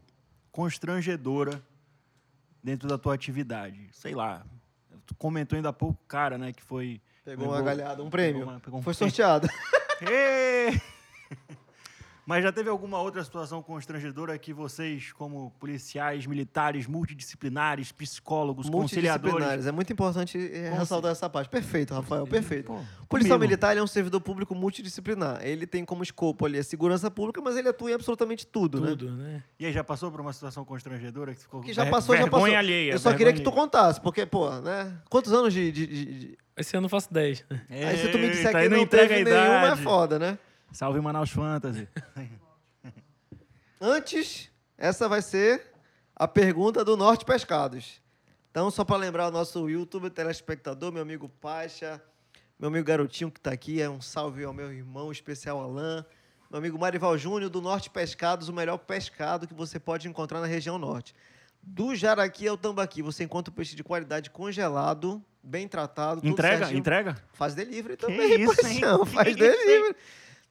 constrangedora dentro da tua atividade? Sei lá. Tu comentou ainda há pouco, cara, né, que foi. Pegou uma galhada, um prêmio. pegou uma- pegou um Foi prêmio. sorteado. Mas já teve alguma outra situação constrangedora que vocês, como policiais, militares, multidisciplinares, psicólogos, conciliadores... Multidisciplinares. É muito importante eh, ressaltar essa parte. Perfeito, Rafael, perfeito. Pô, O policial comigo. militar ele é um servidor público multidisciplinar. Ele tem como escopo ali a segurança pública, mas ele atua em absolutamente tudo, né? Tudo, né? E aí, já passou por uma situação constrangedora que ficou Que já ver- passou, já passou. vergonha alheia? Eu só queria que tu contasse, porque, pô, né? Quantos anos de. de- de- Esse ano eu faço 10. né? alheia. Aí se tu me disser Eita, que aí não entrega teve a nenhuma, é foda, né? Salve Manaus Fantasy. Antes, essa vai ser a pergunta do Norte Pescados. Então, só para lembrar o nosso YouTube telespectador, meu amigo Pacha, meu amigo Garotinho que está aqui, é um salve ao meu irmão especial Alain, meu amigo Marival Júnior, do Norte Pescados, o melhor pescado que você pode encontrar na região norte. Do Jaraqui ao Tambaqui, você encontra o peixe de qualidade congelado, bem tratado, Entrega? certinho. Entrega? Faz delivery também, isso, hein? paixão. Que Faz isso, delivery.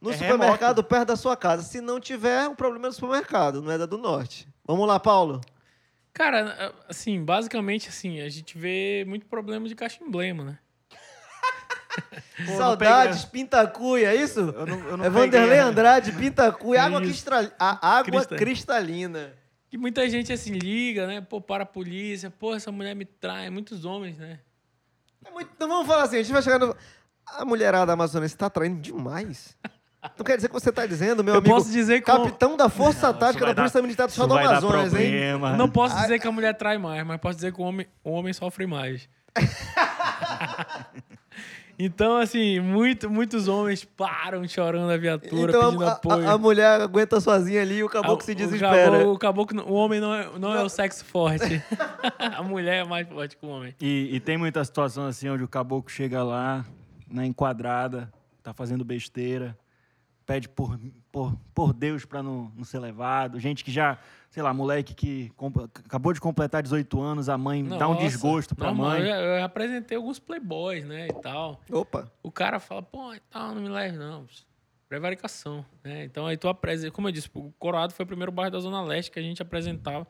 No É supermercado perto da sua casa. Se não tiver, o problema é do supermercado, não é da do norte. Vamos lá, Paulo. Cara, assim, basicamente, assim, a gente vê muito problema de caixa emblema, né? não Saudades, Pintacuia, é isso? Eu não, eu não É Vanderlei peguei. Andrade, Pintacuia, água, cristal... a água Crista- cristalina. E muita gente, assim, liga, né? Pô, para a polícia. Pô, essa mulher me trai. Muitos homens, né? É muito- Então vamos falar assim, a gente vai chegar no... A mulherada amazonense está traindo demais. Não quer dizer que você está dizendo, meu Eu amigo, posso dizer que capitão da Força Não, Tática da dar- Polícia Militar do Estado do Amazonas, hein? não posso dizer que a mulher trai mais, mas posso dizer que o homem, o homem sofre mais. então, assim, muito, muitos homens param chorando a viatura, Então pedindo a, apoio. a, a mulher aguenta sozinha ali e o caboclo A- se o desespera. caboclo- O, caboclo, não- o homem não é, não é o sexo forte. a mulher é mais forte que o homem. E, e tem muita situação assim onde o caboclo chega lá, na enquadrada, tá fazendo besteira, pede por, por, por Deus para não, não ser levado. Gente que já, sei lá, moleque que acabou de completar 18 anos, a mãe dá um Nossa, desgosto pra normal, mãe. Eu, eu apresentei alguns playboys, né, e tal. Opa. O cara fala, pô, e tal, não me leve, não. Prevaricação, né? Então aí tu apresenta, como eu disse, o Coroado foi o primeiro bairro da Zona Leste que a gente apresentava.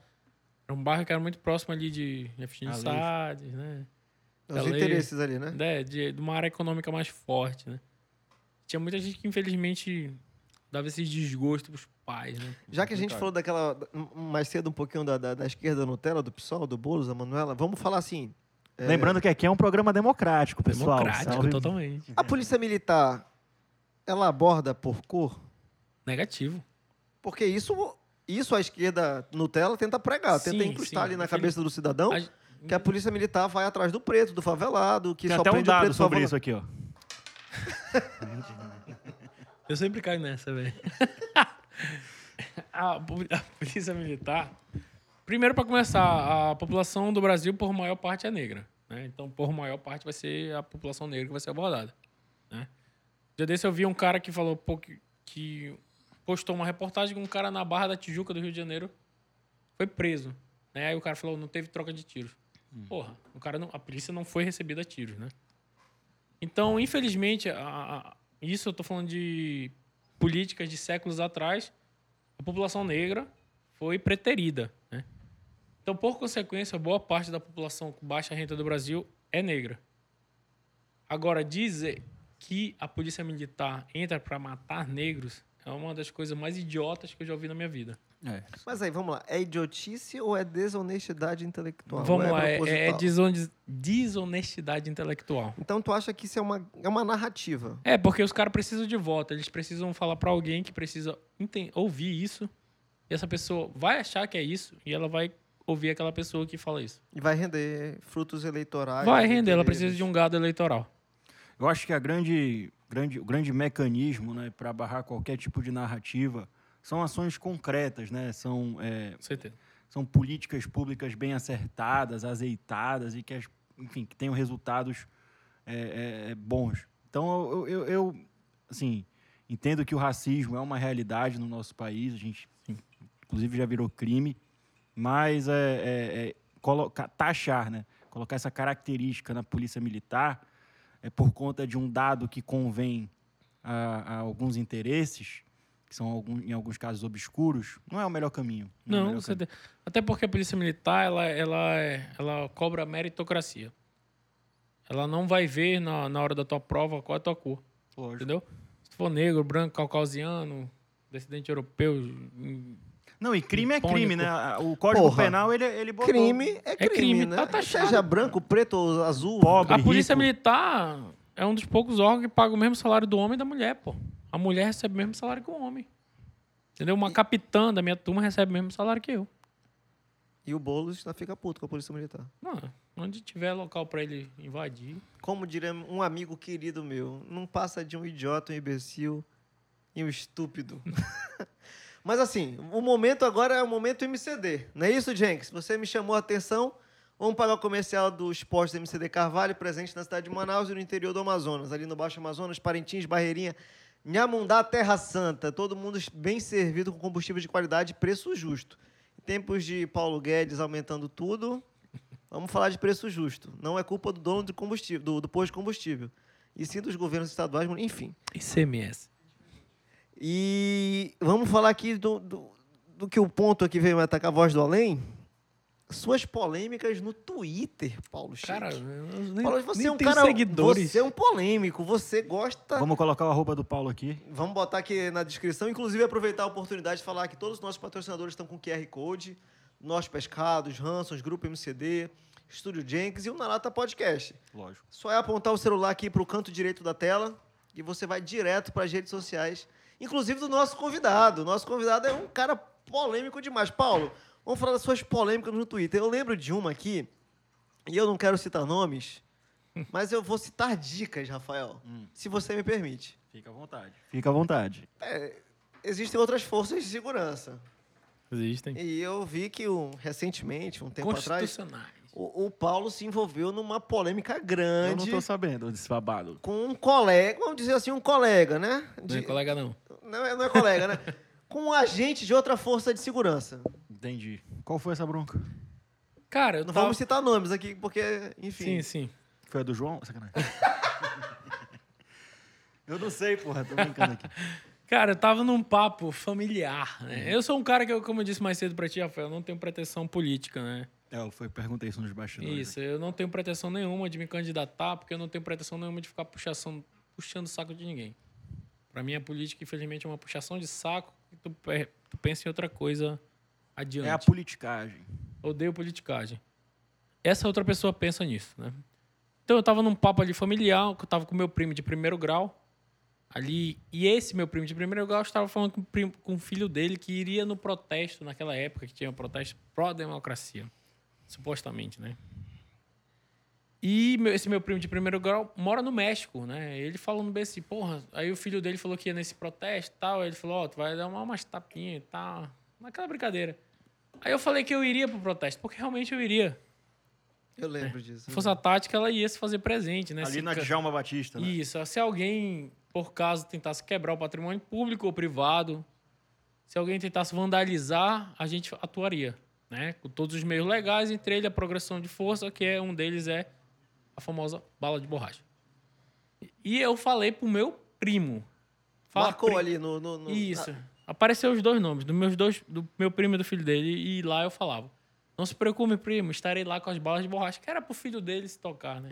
Era um bairro que era muito próximo ali de. Sades, né? Os interesses ali, né? É, de, de uma área econômica mais forte, né? Tinha muita gente que, infelizmente, dava esse desgosto pros pais, né? Já que a gente falou daquela. mais cedo um pouquinho da, da, da esquerda Nutella, do PSOL, do Boulos, da Manuela, vamos falar assim. é, Lembrando que aqui é um programa democrático, pessoal. Democrático, Salve- totalmente. A polícia militar, ela aborda por cor? Negativo. Porque isso, isso a esquerda Nutella tenta pregar, tenta Sim, incrustar sim. ali na cabeça do cidadão A- que a polícia militar vai atrás do preto, do favelado, que Tem só até um prende o dado preto sobre favelado. isso aqui, ó. Eu sempre caio nessa, velho. a, polícia militar. Primeiro, para começar, a população do Brasil, por maior parte, é negra. Né? Então, por maior parte, vai ser a população negra que vai ser abordada. Né? Dia desse eu vi um cara que falou pô, que, que postou uma reportagem que um cara na Barra da Tijuca do Rio de Janeiro foi preso. Né? Aí o cara falou, não teve troca de tiros. Porra, o cara não, a polícia não foi recebida a tiros, né? Então, infelizmente, a- a- isso eu tô falando de políticas de séculos atrás, a população negra foi preterida, né? Então, por consequência, boa parte da população com baixa renda do Brasil é negra. Agora, dizer que a polícia militar entra para matar negros é uma das coisas mais idiotas que eu já ouvi na minha vida. É. Mas aí, vamos lá. É idiotice ou é desonestidade intelectual? Vamos Ou lá, é, é deson- desonestidade intelectual. Então tu acha que isso é uma, é uma narrativa? É, porque os caras precisam de voto. Eles precisam falar pra alguém que precisa ouvir isso. E essa pessoa vai achar que é isso. E ela vai ouvir aquela pessoa que fala isso. E vai render frutos eleitorais? Vai render. Ela precisa de um gado eleitoral. Eu acho que a grande, grande, o grande mecanismo né, para barrar qualquer tipo de narrativa são ações concretas, né? São, é, são políticas públicas bem acertadas, azeitadas e que, as- enfim, que tenham resultados é, é, bons. Então, eu, eu, eu, assim, entendo que o racismo é uma realidade no nosso país, a gente, enfim, inclusive, já virou crime, mas é, é, é colocar, taxar, né? colocar essa característica na polícia militar é por conta de um dado que convém a, a alguns interesses, que são algum, em alguns casos obscuros, não é o melhor caminho. é o Não, melhor você caminho. tem- até porque a polícia militar ela, ela, é- ela cobra meritocracia. Ela não vai ver na, na hora da tua prova qual é a tua cor, Lógico. entendeu? Se for negro, branco, caucasiano, descendente europeu, Não, e crime é crime, né? O Código Porra. Penal, ele, ele botou... Crime é crime, crime, né? tá taxado. Seja branco, preto ou azul. Pobre. a polícia rico. militar é um dos poucos órgãos que paga o mesmo salário do homem e da mulher, pô. A mulher recebe o mesmo salário que o homem. Entendeu? Uma capitã da minha turma recebe o mesmo salário que eu. E o Boulos ainda fica puto com a polícia militar. Não, onde tiver local pra ele invadir. Como diria um amigo querido meu, não passa de um idiota, um imbecil e um estúpido. Mas assim, o momento agora é o momento MCD. Não é isso, Jenks? Você me chamou a atenção. Vamos para o comercial do Esportes MCD Carvalho, presente na cidade de Manaus e no interior do Amazonas, ali no Baixo Amazonas, Parintins, Barreirinha, Nhamundá, Terra Santa. Todo mundo bem servido com combustível de qualidade preço justo. Em tempos de Paulo Guedes aumentando tudo, vamos falar de preço justo. Não é culpa do dono do combustível, do, do posto de combustível. E sim dos governos estaduais, enfim. ICMS. E vamos falar aqui do, do, do que o ponto aqui veio atacar a voz do além. Suas polêmicas no Twitter, Paulo Chico. Cara, eu nem, Paulo, você nem é um cara. seguidores. Você é um polêmico. Você gosta. Vamos colocar o arroba do Paulo aqui. Vamos botar aqui na descrição. Inclusive, aproveitar a oportunidade de falar que todos os nossos patrocinadores estão com QR Code. Nós Pescados, Hansons, Grupo MCD, Estúdio Jenkins e o Nalata Podcast. Lógico. Só é apontar o celular aqui para o canto direito da tela e você vai direto para as redes sociais, inclusive do nosso convidado. O nosso convidado é um cara polêmico demais. Paulo, vamos falar das suas polêmicas no Twitter. Eu lembro de uma aqui, e eu não quero citar nomes, mas eu vou citar dicas, Rafael, se você me permite. Fica à vontade. Fica à vontade. Existem outras forças de segurança. Existem. E eu vi que um, recentemente, um tempo atrás, Constitucionais. O, o Paulo se envolveu numa polêmica Eu não grande. tô sabendo desse babado. com um colega, vamos dizer assim, um colega, né? Não De- é colega, não. não, é, não é colega, né? com um agente de outra força de segurança. Entendi. Qual foi essa bronca? Cara, eu Não tava... vamos citar nomes aqui, porque, enfim. Sim, sim. Foi a do João? Sacanagem. eu não sei, porra. Tô brincando aqui. Cara, eu tava num papo familiar, né? Eu sou um cara que, eu, como eu disse mais cedo pra ti, Rafael, eu não tenho pretensão política, né? É, foi, perguntei isso nos bastidores. Isso, eu não tenho pretensão nenhuma de me candidatar, porque eu não tenho pretensão nenhuma de ficar puxação, puxando o saco de ninguém. Pra mim, a política, infelizmente, é uma puxação de saco e tu, tu pensa em outra coisa adiante. É a politicagem. Odeio politicagem. Essa outra pessoa pensa nisso, né? Então eu tava num papo ali familiar, que eu tava com meu primo de primeiro grau. Ali, e esse meu primo de primeiro grau estava falando com, o primo- com o filho dele que iria no protesto naquela época, que tinha um protesto pró-democracia, supostamente, né? E meu- esse meu primo de primeiro grau mora no México, né? Ele falando bem assim, porra. Aí o filho dele falou que ia nesse protesto e tal. Aí ele falou, ó, tu vai dar uma, umas tapinhas e tal. Naquela brincadeira. Aí eu falei que eu iria pro protesto, porque realmente eu iria. Eu lembro disso. Se fosse a tática, ela ia se fazer presente, né? Ali Se na ca- Djalma Batista, né? Isso. Se alguém, por caso, tentasse quebrar o patrimônio público ou privado, se alguém tentasse vandalizar, a gente atuaria, né? Com todos os meios legais, entre ele a progressão de força, que é um deles é a famosa bala de borracha. E eu falei pro meu primo. Fala, Marcou ali no. no- no- Isso. Ah, Apareceu os dois nomes, do meus dois, do meu primo e do filho dele, e lá eu falava. Não se preocupe, primo, estarei lá com as balas de borracha, que era pro filho dele se tocar, né?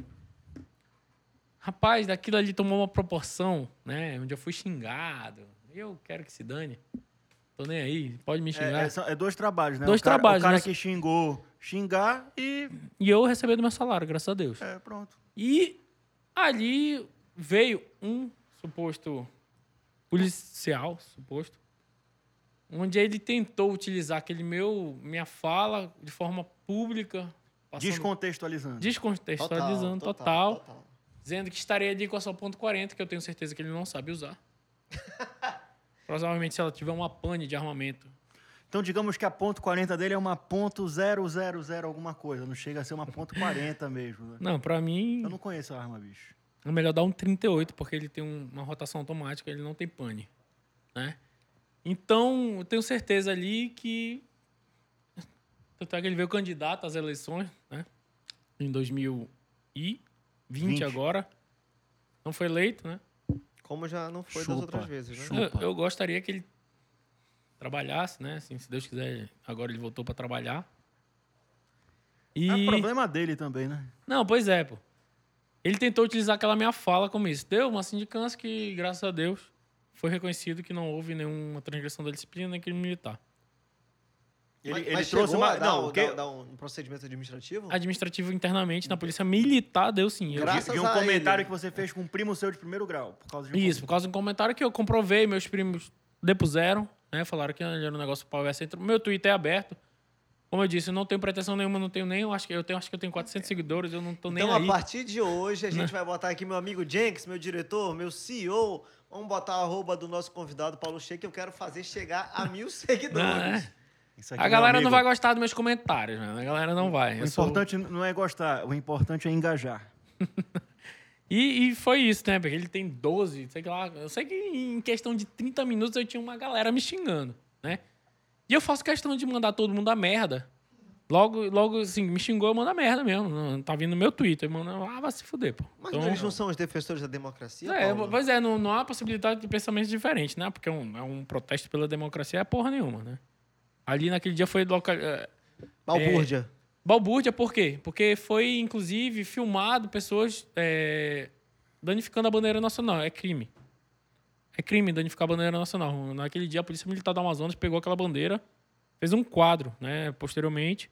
Rapaz, daquilo ali tomou uma proporção, né? Onde eu fui xingado. Eu quero que se dane. Tô nem aí, pode me xingar. É, é, são- é dois trabalhos, né? Dois o cara, trabalhos, O cara né? que xingou, xingar e... E eu recebendo meu salário, graças a Deus. É, pronto. E ali veio um suposto policial, suposto, onde ele tentou utilizar aquele meu minha fala de forma pública, passando- Descontextualizando. descontextualizando total, dizendo que estaria ali com a sua ponto .40, que eu tenho certeza que ele não sabe usar. Provavelmente se ela tiver uma pane de armamento. Então, digamos que a ponto .40 dele é uma ponto .000 alguma coisa. Não chega a ser uma ponto .40 mesmo. né? Não, pra mim Eu não conheço a arma, bicho. É melhor dar um 38, porque ele tem um- uma rotação automática, ele não tem pane. Né? Então, eu tenho certeza ali que. Tanto é que ele veio candidato às eleições, né? Em 2020 20. agora. Não foi eleito, né? Como já não foi das Chupa, outras vezes, né? chupa. Eu, eu gostaria que ele trabalhasse, né? Assim, se Deus quiser, agora ele voltou para trabalhar. E... É problema dele também, né? Não, pois é, pô. Ele tentou utilizar aquela minha fala como isso. Deu uma sindicância que, graças a Deus, foi reconhecido que não houve nenhuma transgressão da disciplina nem crime militar. Ele, mas, ele mas trouxe uma. Não, um- que- dar- dar um procedimento administrativo? Administrativo internamente, na polícia militar, deu sim. Eu- Graças de um a comentário ele. que você fez com um primo seu de primeiro grau. Por causa de um Isso, por causa de um comentário que eu comprovei, meus primos depuseram, né? Falaram que era um negócio para o centro. Meu Twitter é aberto. Como eu disse, eu não tenho pretensão nenhuma, não tenho nem, eu acho que eu tenho, acho que eu tenho 400 seguidores, eu não tô nem Então, aí. Né? a partir de hoje, a gente vai botar aqui meu amigo Jenks, meu diretor, meu CEO. Vamos botar a arroba do nosso convidado, Paulo Sheik, que eu quero fazer chegar a mil seguidores. Não, é. Isso aqui, A meu galera não vai gostar dos meus comentários, né? A galera não vai. O Eu sou- importante não é gostar, o importante é engajar. E, e foi isso, né? Porque ele tem 12, sei lá. Eu sei que em questão de 30 minutos eu tinha uma galera me xingando, né? E eu faço questão de mandar todo mundo a merda. Logo, logo assim, me xingou, eu mando a merda mesmo. Não, tá vindo no meu Twitter. Manda, ah, vai se fuder, pô. Mas Então, eles não são os defensores da democracia, é, Paulo? pois é, não, não há possibilidade de pensamentos diferentes, né? Porque é um, é um protesto pela democracia, é porra nenhuma, né? Ali naquele dia foi local, é, Balbúrdia. Balbúrdia, por quê? Porque foi, inclusive, filmado pessoas é, danificando a bandeira nacional. É crime. É crime danificar a bandeira nacional. Naquele dia, a Polícia Militar do Amazonas pegou aquela bandeira, fez um quadro, né? Posteriormente,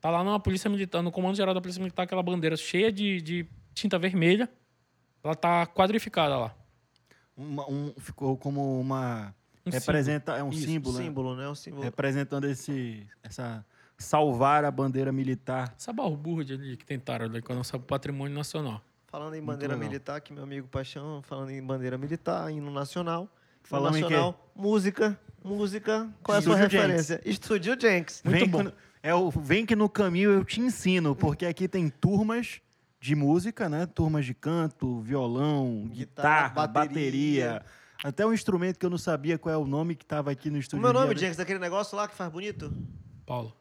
tá lá na Polícia Militar, no Comando Geral da Polícia Militar, aquela bandeira cheia de, de tinta vermelha. Ela tá quadrificada lá. Uma- um- ficou como uma. Um representa, é um Isso, símbolo, né? símbolo, né? O símbolo. Representando esse. Essa. Salvar a bandeira militar. Essa balbúrdia ali que tentaram ali com o nosso patrimônio nacional. Falando em bandeira militar, que meu amigo Paixão, falando em bandeira militar, hino nacional. Falando em quê? nacional, música, música. Qual é a sua Estúdio referência? Estúdio Jenks. Muito vem bom. Que, no- é o, vem que no caminho eu te ensino, porque aqui tem turmas de música, né? Turmas de canto, violão, Guitarra, guitarra, bateria. bateria. Até um instrumento que eu não sabia qual é o nome que estava aqui no O estúdio. meu nome, de Jenks, daquele negócio lá que faz bonito? Paulo.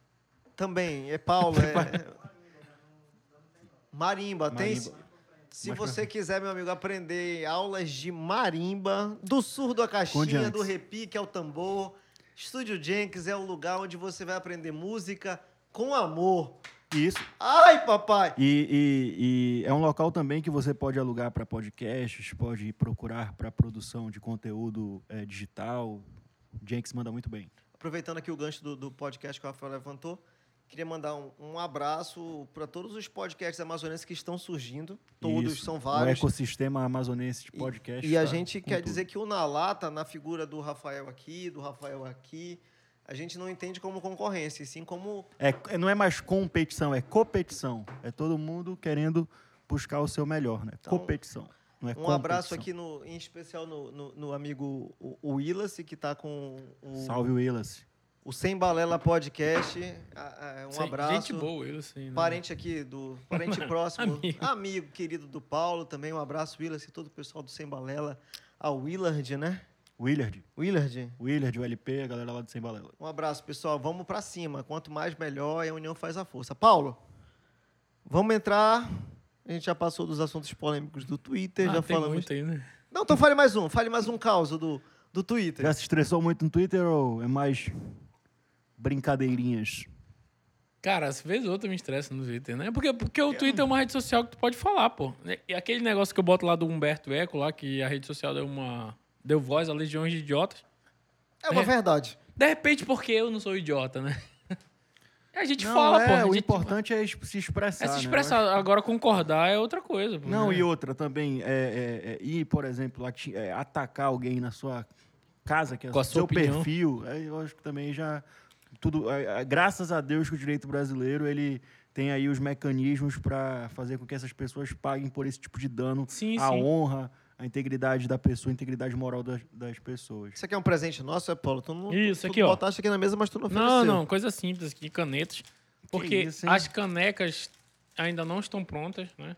Também, é Paulo. É... Marimba. Tem, Marimba. se você quiser, meu amigo, aprender aulas de marimba, do surdo à caixinha, do repique ao tambor, Estúdio Jenks é o lugar onde você vai aprender música com amor. Isso. Ai, papai! E, e- e é um local também que você pode alugar para podcasts, pode procurar para produção de conteúdo eh, digital. Jenks manda muito bem. Aproveitando aqui o gancho do, do podcast que o Rafael levantou, queria mandar um, um abraço para todos os podcasts amazonenses que estão surgindo. Todos Isso. são O vários. ecossistema amazonense de E- podcast. E a tá gente quer tudo. dizer que o Nalata, na figura do Rafael aqui, do Rafael aqui, a gente não entende como concorrência, e sim como. É, não é mais competição, é competição. É todo mundo querendo buscar o seu melhor, né? Então, competição. Não é Um abraço aqui, no, em especial no, no, no amigo o, o Willis, que está com o, Salve, Willis. o Sem Balela Podcast. Um Sim, abraço. Gente boa, assim. né? Parente aqui do. Parente próximo. Amigo. amigo querido do Paulo também. Um abraço, Willis, e todo o pessoal do Sem Balela. A Willard, né? Willard. Willard. Willard, o LP, a galera lá do Sem Balela. Um abraço, pessoal. Vamos pra cima. Quanto mais, melhor. E a união faz a força. Paulo, vamos entrar. A gente já passou dos assuntos polêmicos do Twitter. Ah, já tem falamos. muito aí, né? Não, então fale mais um. Fale mais um caos do, do Twitter. Já se estressou muito no Twitter ou é mais brincadeirinhas? Cara, às vezes outra me estressa no Twitter, né? Porque, porque o Twitter é uma rede social que tu pode falar, pô. E aquele negócio que eu boto lá do Humberto Eco, lá, que a rede social deu uma. Deu voz a legiões de idiotas. É uma É. verdade. De repente, porque eu não sou idiota, né? A gente Não, fala, é, o gente- importante é es- se expressar. é se né? Eu expressar. Agora, concordar é outra coisa. Não, né? e outra também, é, é, é, ir, por exemplo, ati- é, atacar alguém na sua casa, que é o seu opinião. perfil, aí eu acho que também já. Tudo, é, é, graças a Deus que o direito brasileiro ele tem aí os mecanismos para fazer com que essas pessoas paguem por esse tipo de dano Sim, à sim. honra, à integridade da pessoa, à integridade moral das, das pessoas. Isso aqui é um presente nosso, é, Paulo? Tu não, Isso tu, aqui, tu ó. botaste aqui na mesa, mas tu não ofereceu. Não, não, coisa simples aqui, canetas. Porque isso, as canecas ainda não estão prontas, né?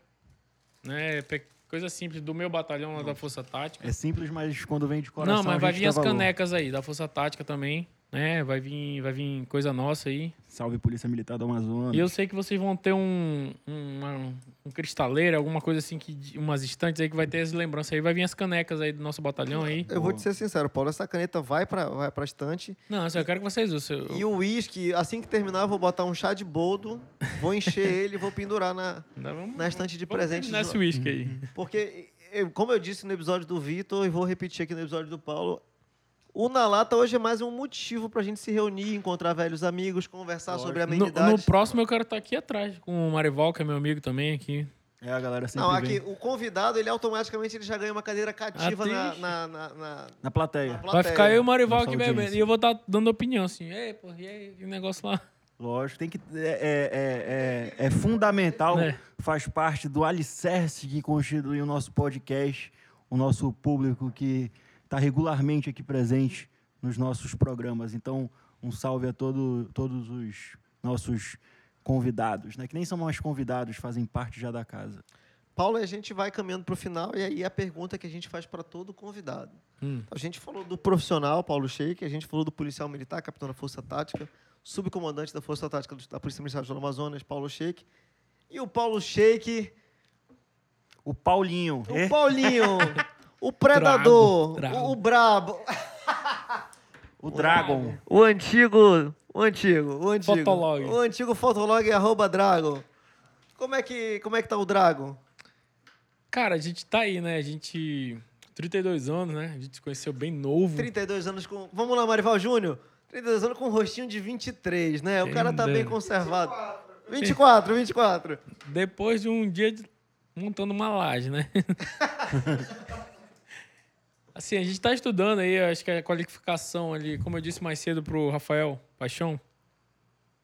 né? Coisa simples do meu batalhão lá da Força Tática. É simples, mas quando vem de coração. Não, mas a vai vir as valor. canecas aí, da Força Tática também. Né? Vai vir, vai vir coisa nossa aí. Salve Polícia Militar do Amazonas. E eu sei que vocês vão ter um, um, uma- um cristaleiro, alguma coisa assim, que, umas estantes aí que vai ter as lembranças aí. Vai vir as canecas aí do nosso batalhão aí. Eu vou te ser sincero, Paulo, essa caneta vai pra, vai pra estante. Não, assim, eu quero que vocês usem. E o uísque, assim que terminar, eu vou botar um chá de boldo, vou encher ele e vou pendurar na, vamos- na estante de vamos presentes. terminar esse uísque aí. Porque, eu- como eu disse no episódio do Vitor, e vou repetir aqui no episódio do Paulo, o Na Lata hoje é mais um motivo pra gente se reunir, encontrar velhos amigos, conversar sobre No, amenidades. no próximo eu quero estar aqui atrás, com o Marival, que é meu amigo também aqui. É, a galera sempre Não, vem aqui, o convidado, ele automaticamente ele já ganha uma cadeira cativa na, na, na, na- na plateia. na Vai plateia. ficar eu e o Marival aqui bebendo. E eu vou estar dando opinião, assim. Ei, pô, e aí, que negócio lá? Lógico, tem que. É, é, é, é fundamental, É. faz parte do alicerce que constitui o nosso podcast, o nosso público que está regularmente aqui presente nos nossos programas. Então, um salve a todo, todos os nossos convidados, né? Que nem são mais convidados, fazem parte já da casa. Paulo, a gente vai caminhando para o final e aí a pergunta que a gente faz para todo convidado. Hum. A gente falou do profissional, Paulo Sheik, a gente falou do policial militar, capitão da Força Tática, subcomandante da Força Tática do- da Polícia Militar do Amazonas, Paulo Sheik. E o Paulo Sheik, O Paulinho. o é? Paulinho, o predador, Drago, O, o brabo, O Dragon. o antigo, o antigo, o antigo. Fotolog. O antigo Fotolog arroba Drago. Como é que, como é que tá o Drago? Cara, a gente tá aí, né? A gente. 32 anos, né? A gente se conheceu bem novo. 32 anos com. Vamos lá, Marival Júnior. 32 anos com um rostinho de 23, né? O cara tá bem conservado. 24, 24. Depois de um dia de- montando uma laje, né? assim, a gente tá estudando aí, acho que a qualificação ali, como eu disse mais cedo pro Rafael Paixão,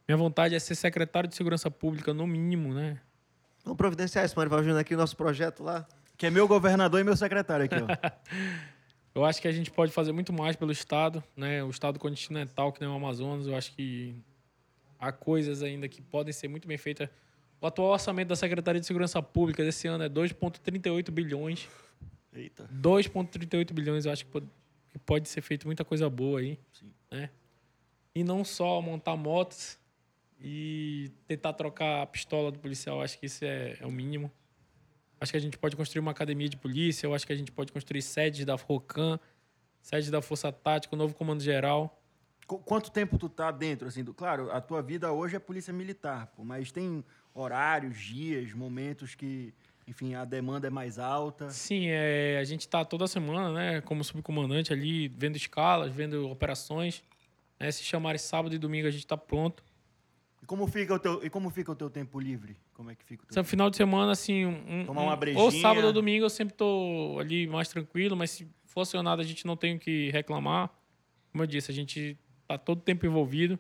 minha vontade é ser secretário de Segurança Pública, no mínimo, né? Vamos providenciar isso, Marival Júnior, aqui no nosso projeto lá. Que é meu governador e meu secretário aqui, ó. Eu acho que a gente pode fazer muito mais pelo Estado, né? O Estado continental, que nem o Amazonas, eu acho que há coisas ainda que podem ser muito bem feitas. O atual orçamento da Secretaria de Segurança Pública desse ano é 2,38 bilhões. Eita. 2,38 bilhões, eu acho que pode, que pode ser feito muita coisa boa aí. Sim. Né? E não só montar motos e tentar trocar a pistola do policial, acho que isso é, é o mínimo. Acho que a gente pode construir uma academia de polícia, eu acho que a gente pode construir sedes da FOCAM, sedes da Força Tática, o novo Comando Geral. Qu- Quanto tempo tu tá dentro, assim, do... Claro, a tua vida hoje é polícia militar, pô, mas tem horários, dias, momentos que, enfim, a demanda é mais alta. Sim, é, a gente está toda semana, né, como subcomandante ali, vendo escalas, vendo operações. né? se chamarem sábado e domingo, a gente está pronto. E como fica o teu, e como fica o teu tempo livre? Como é que fica o teu Sempre final de semana, assim. Um, Tomar uma um- brejinha. Ou sábado ou domingo eu sempre tô ali mais tranquilo, mas se for acionado a gente não tem o que reclamar. Como eu disse, a gente tá todo tempo envolvido.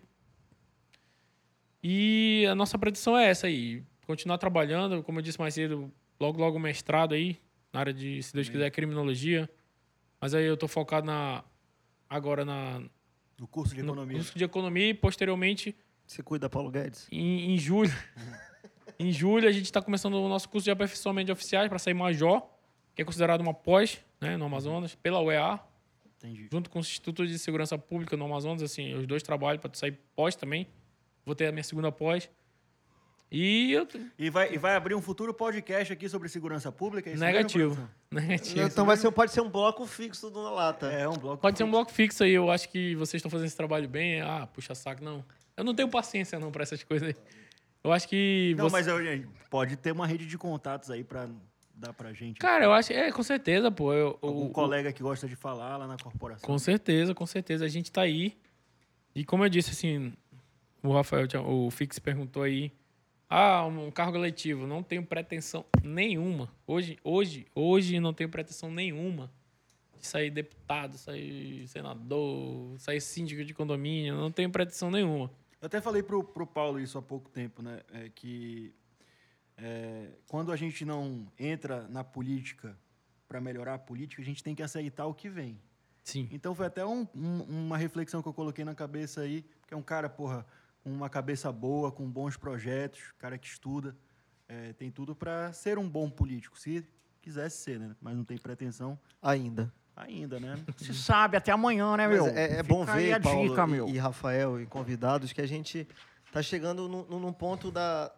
E a nossa pretensão é essa aí. Continuar trabalhando, como eu disse mais cedo, logo, logo mestrado aí, na área de, se Deus quiser, criminologia. Mas aí eu tô focado na, agora na, no curso de no economia? curso de economia e posteriormente Se cuida, Paulo Guedes. em, em julho. em julho, a gente está começando o nosso curso de aperfeiçoamento de oficiais para sair major, que é considerado uma pós né, no Amazonas, pela UEA, Entendi. junto com o Instituto de Segurança Pública no Amazonas. Assim, os dois trabalham para sair pós também. Vou ter a minha segunda pós. E eu. E vai, e vai abrir um futuro podcast aqui sobre segurança pública? é isso mesmo, Negativo. Negativo. Então vai ser, pode ser um bloco fixo do Lata. É, um bloco. Pode ser um bloco fixo aí. Eu acho que vocês estão fazendo esse trabalho bem. Ah, puxa saco, não. Eu não tenho paciência não para essas coisas aí. Eu acho que. Não, você- mas eu, gente, pode ter uma rede de contatos aí pra dar pra gente. Cara, eu acho. É, com certeza, pô. Eu, Algum o- colega que gosta de falar lá na corporação. Com certeza, com certeza. A gente tá aí. E como eu disse, assim, o Rafael, tinha- o Fix perguntou aí. Ah, um cargo eletivo. Não tenho pretensão nenhuma. Hoje, hoje, hoje não tenho pretensão nenhuma de sair deputado, sair senador, sair síndico de condomínio. Não tenho pretensão nenhuma. Eu até falei pro, pro Paulo isso há pouco tempo, né? É que é, quando a gente não entra na política para melhorar a política, a gente tem que aceitar o que vem. Sim. Então foi até um- um- uma reflexão que eu coloquei na cabeça aí, que é um cara, porra, com uma cabeça boa, com bons projetos, cara que estuda, é, tem tudo para ser um bom político, se quisesse ser, né? Mas não tem pretensão Ainda. Ainda, né? Se sabe, até amanhã, né, meu? Mas é, é bom ver, Paulo dica, e- e, Rafael e convidados, que a gente está chegando num, num ponto da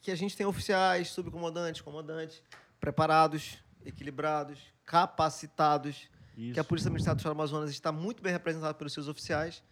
que a gente tem oficiais, subcomandantes, comandantes preparados, equilibrados, capacitados, que Isso. a Polícia Militar do Estado do Amazonas está muito bem representada pelos seus oficiais.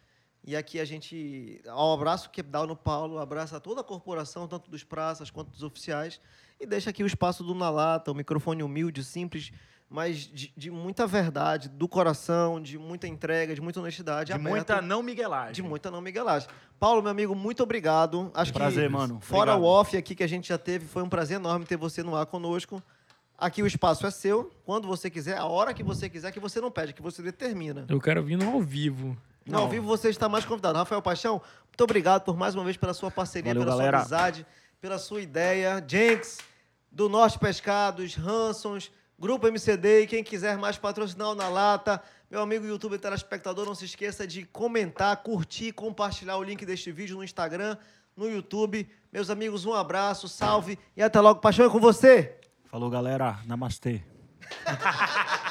E aqui a gente, ao abraço que dá no Paulo, abraça toda a corporação, tanto dos praças quanto dos oficiais, e deixa aqui o espaço do Na Lata, o microfone humilde, simples, mas de, de muita verdade, do coração, de muita entrega, de muita honestidade. De aberto, muita não miguelagem. de muita não miguelagem. Paulo, meu amigo, muito obrigado. Acho Prazer, que, mano. Fora Obrigado. o off aqui que a gente já teve, foi um prazer enorme ter você no ar conosco. Aqui o espaço é seu, quando você quiser, a hora que você quiser, que você não pede, que você determina. Eu quero vir no ao vivo. No ao vivo você está mais convidado. Rafael Paixão, muito obrigado por mais uma vez pela sua parceria, Valeu, pela galera. sua amizade, pela sua ideia. Jenks, do Norte Pescados, Hansons, Grupo MCD e quem quiser mais patrocinar o na lata. Meu amigo youtuber telespectador, não se esqueça de comentar, curtir, compartilhar o link deste vídeo no Instagram, no YouTube. Meus amigos, um abraço, salve e até logo. Paixão é com você. Falou, galera. Namastê.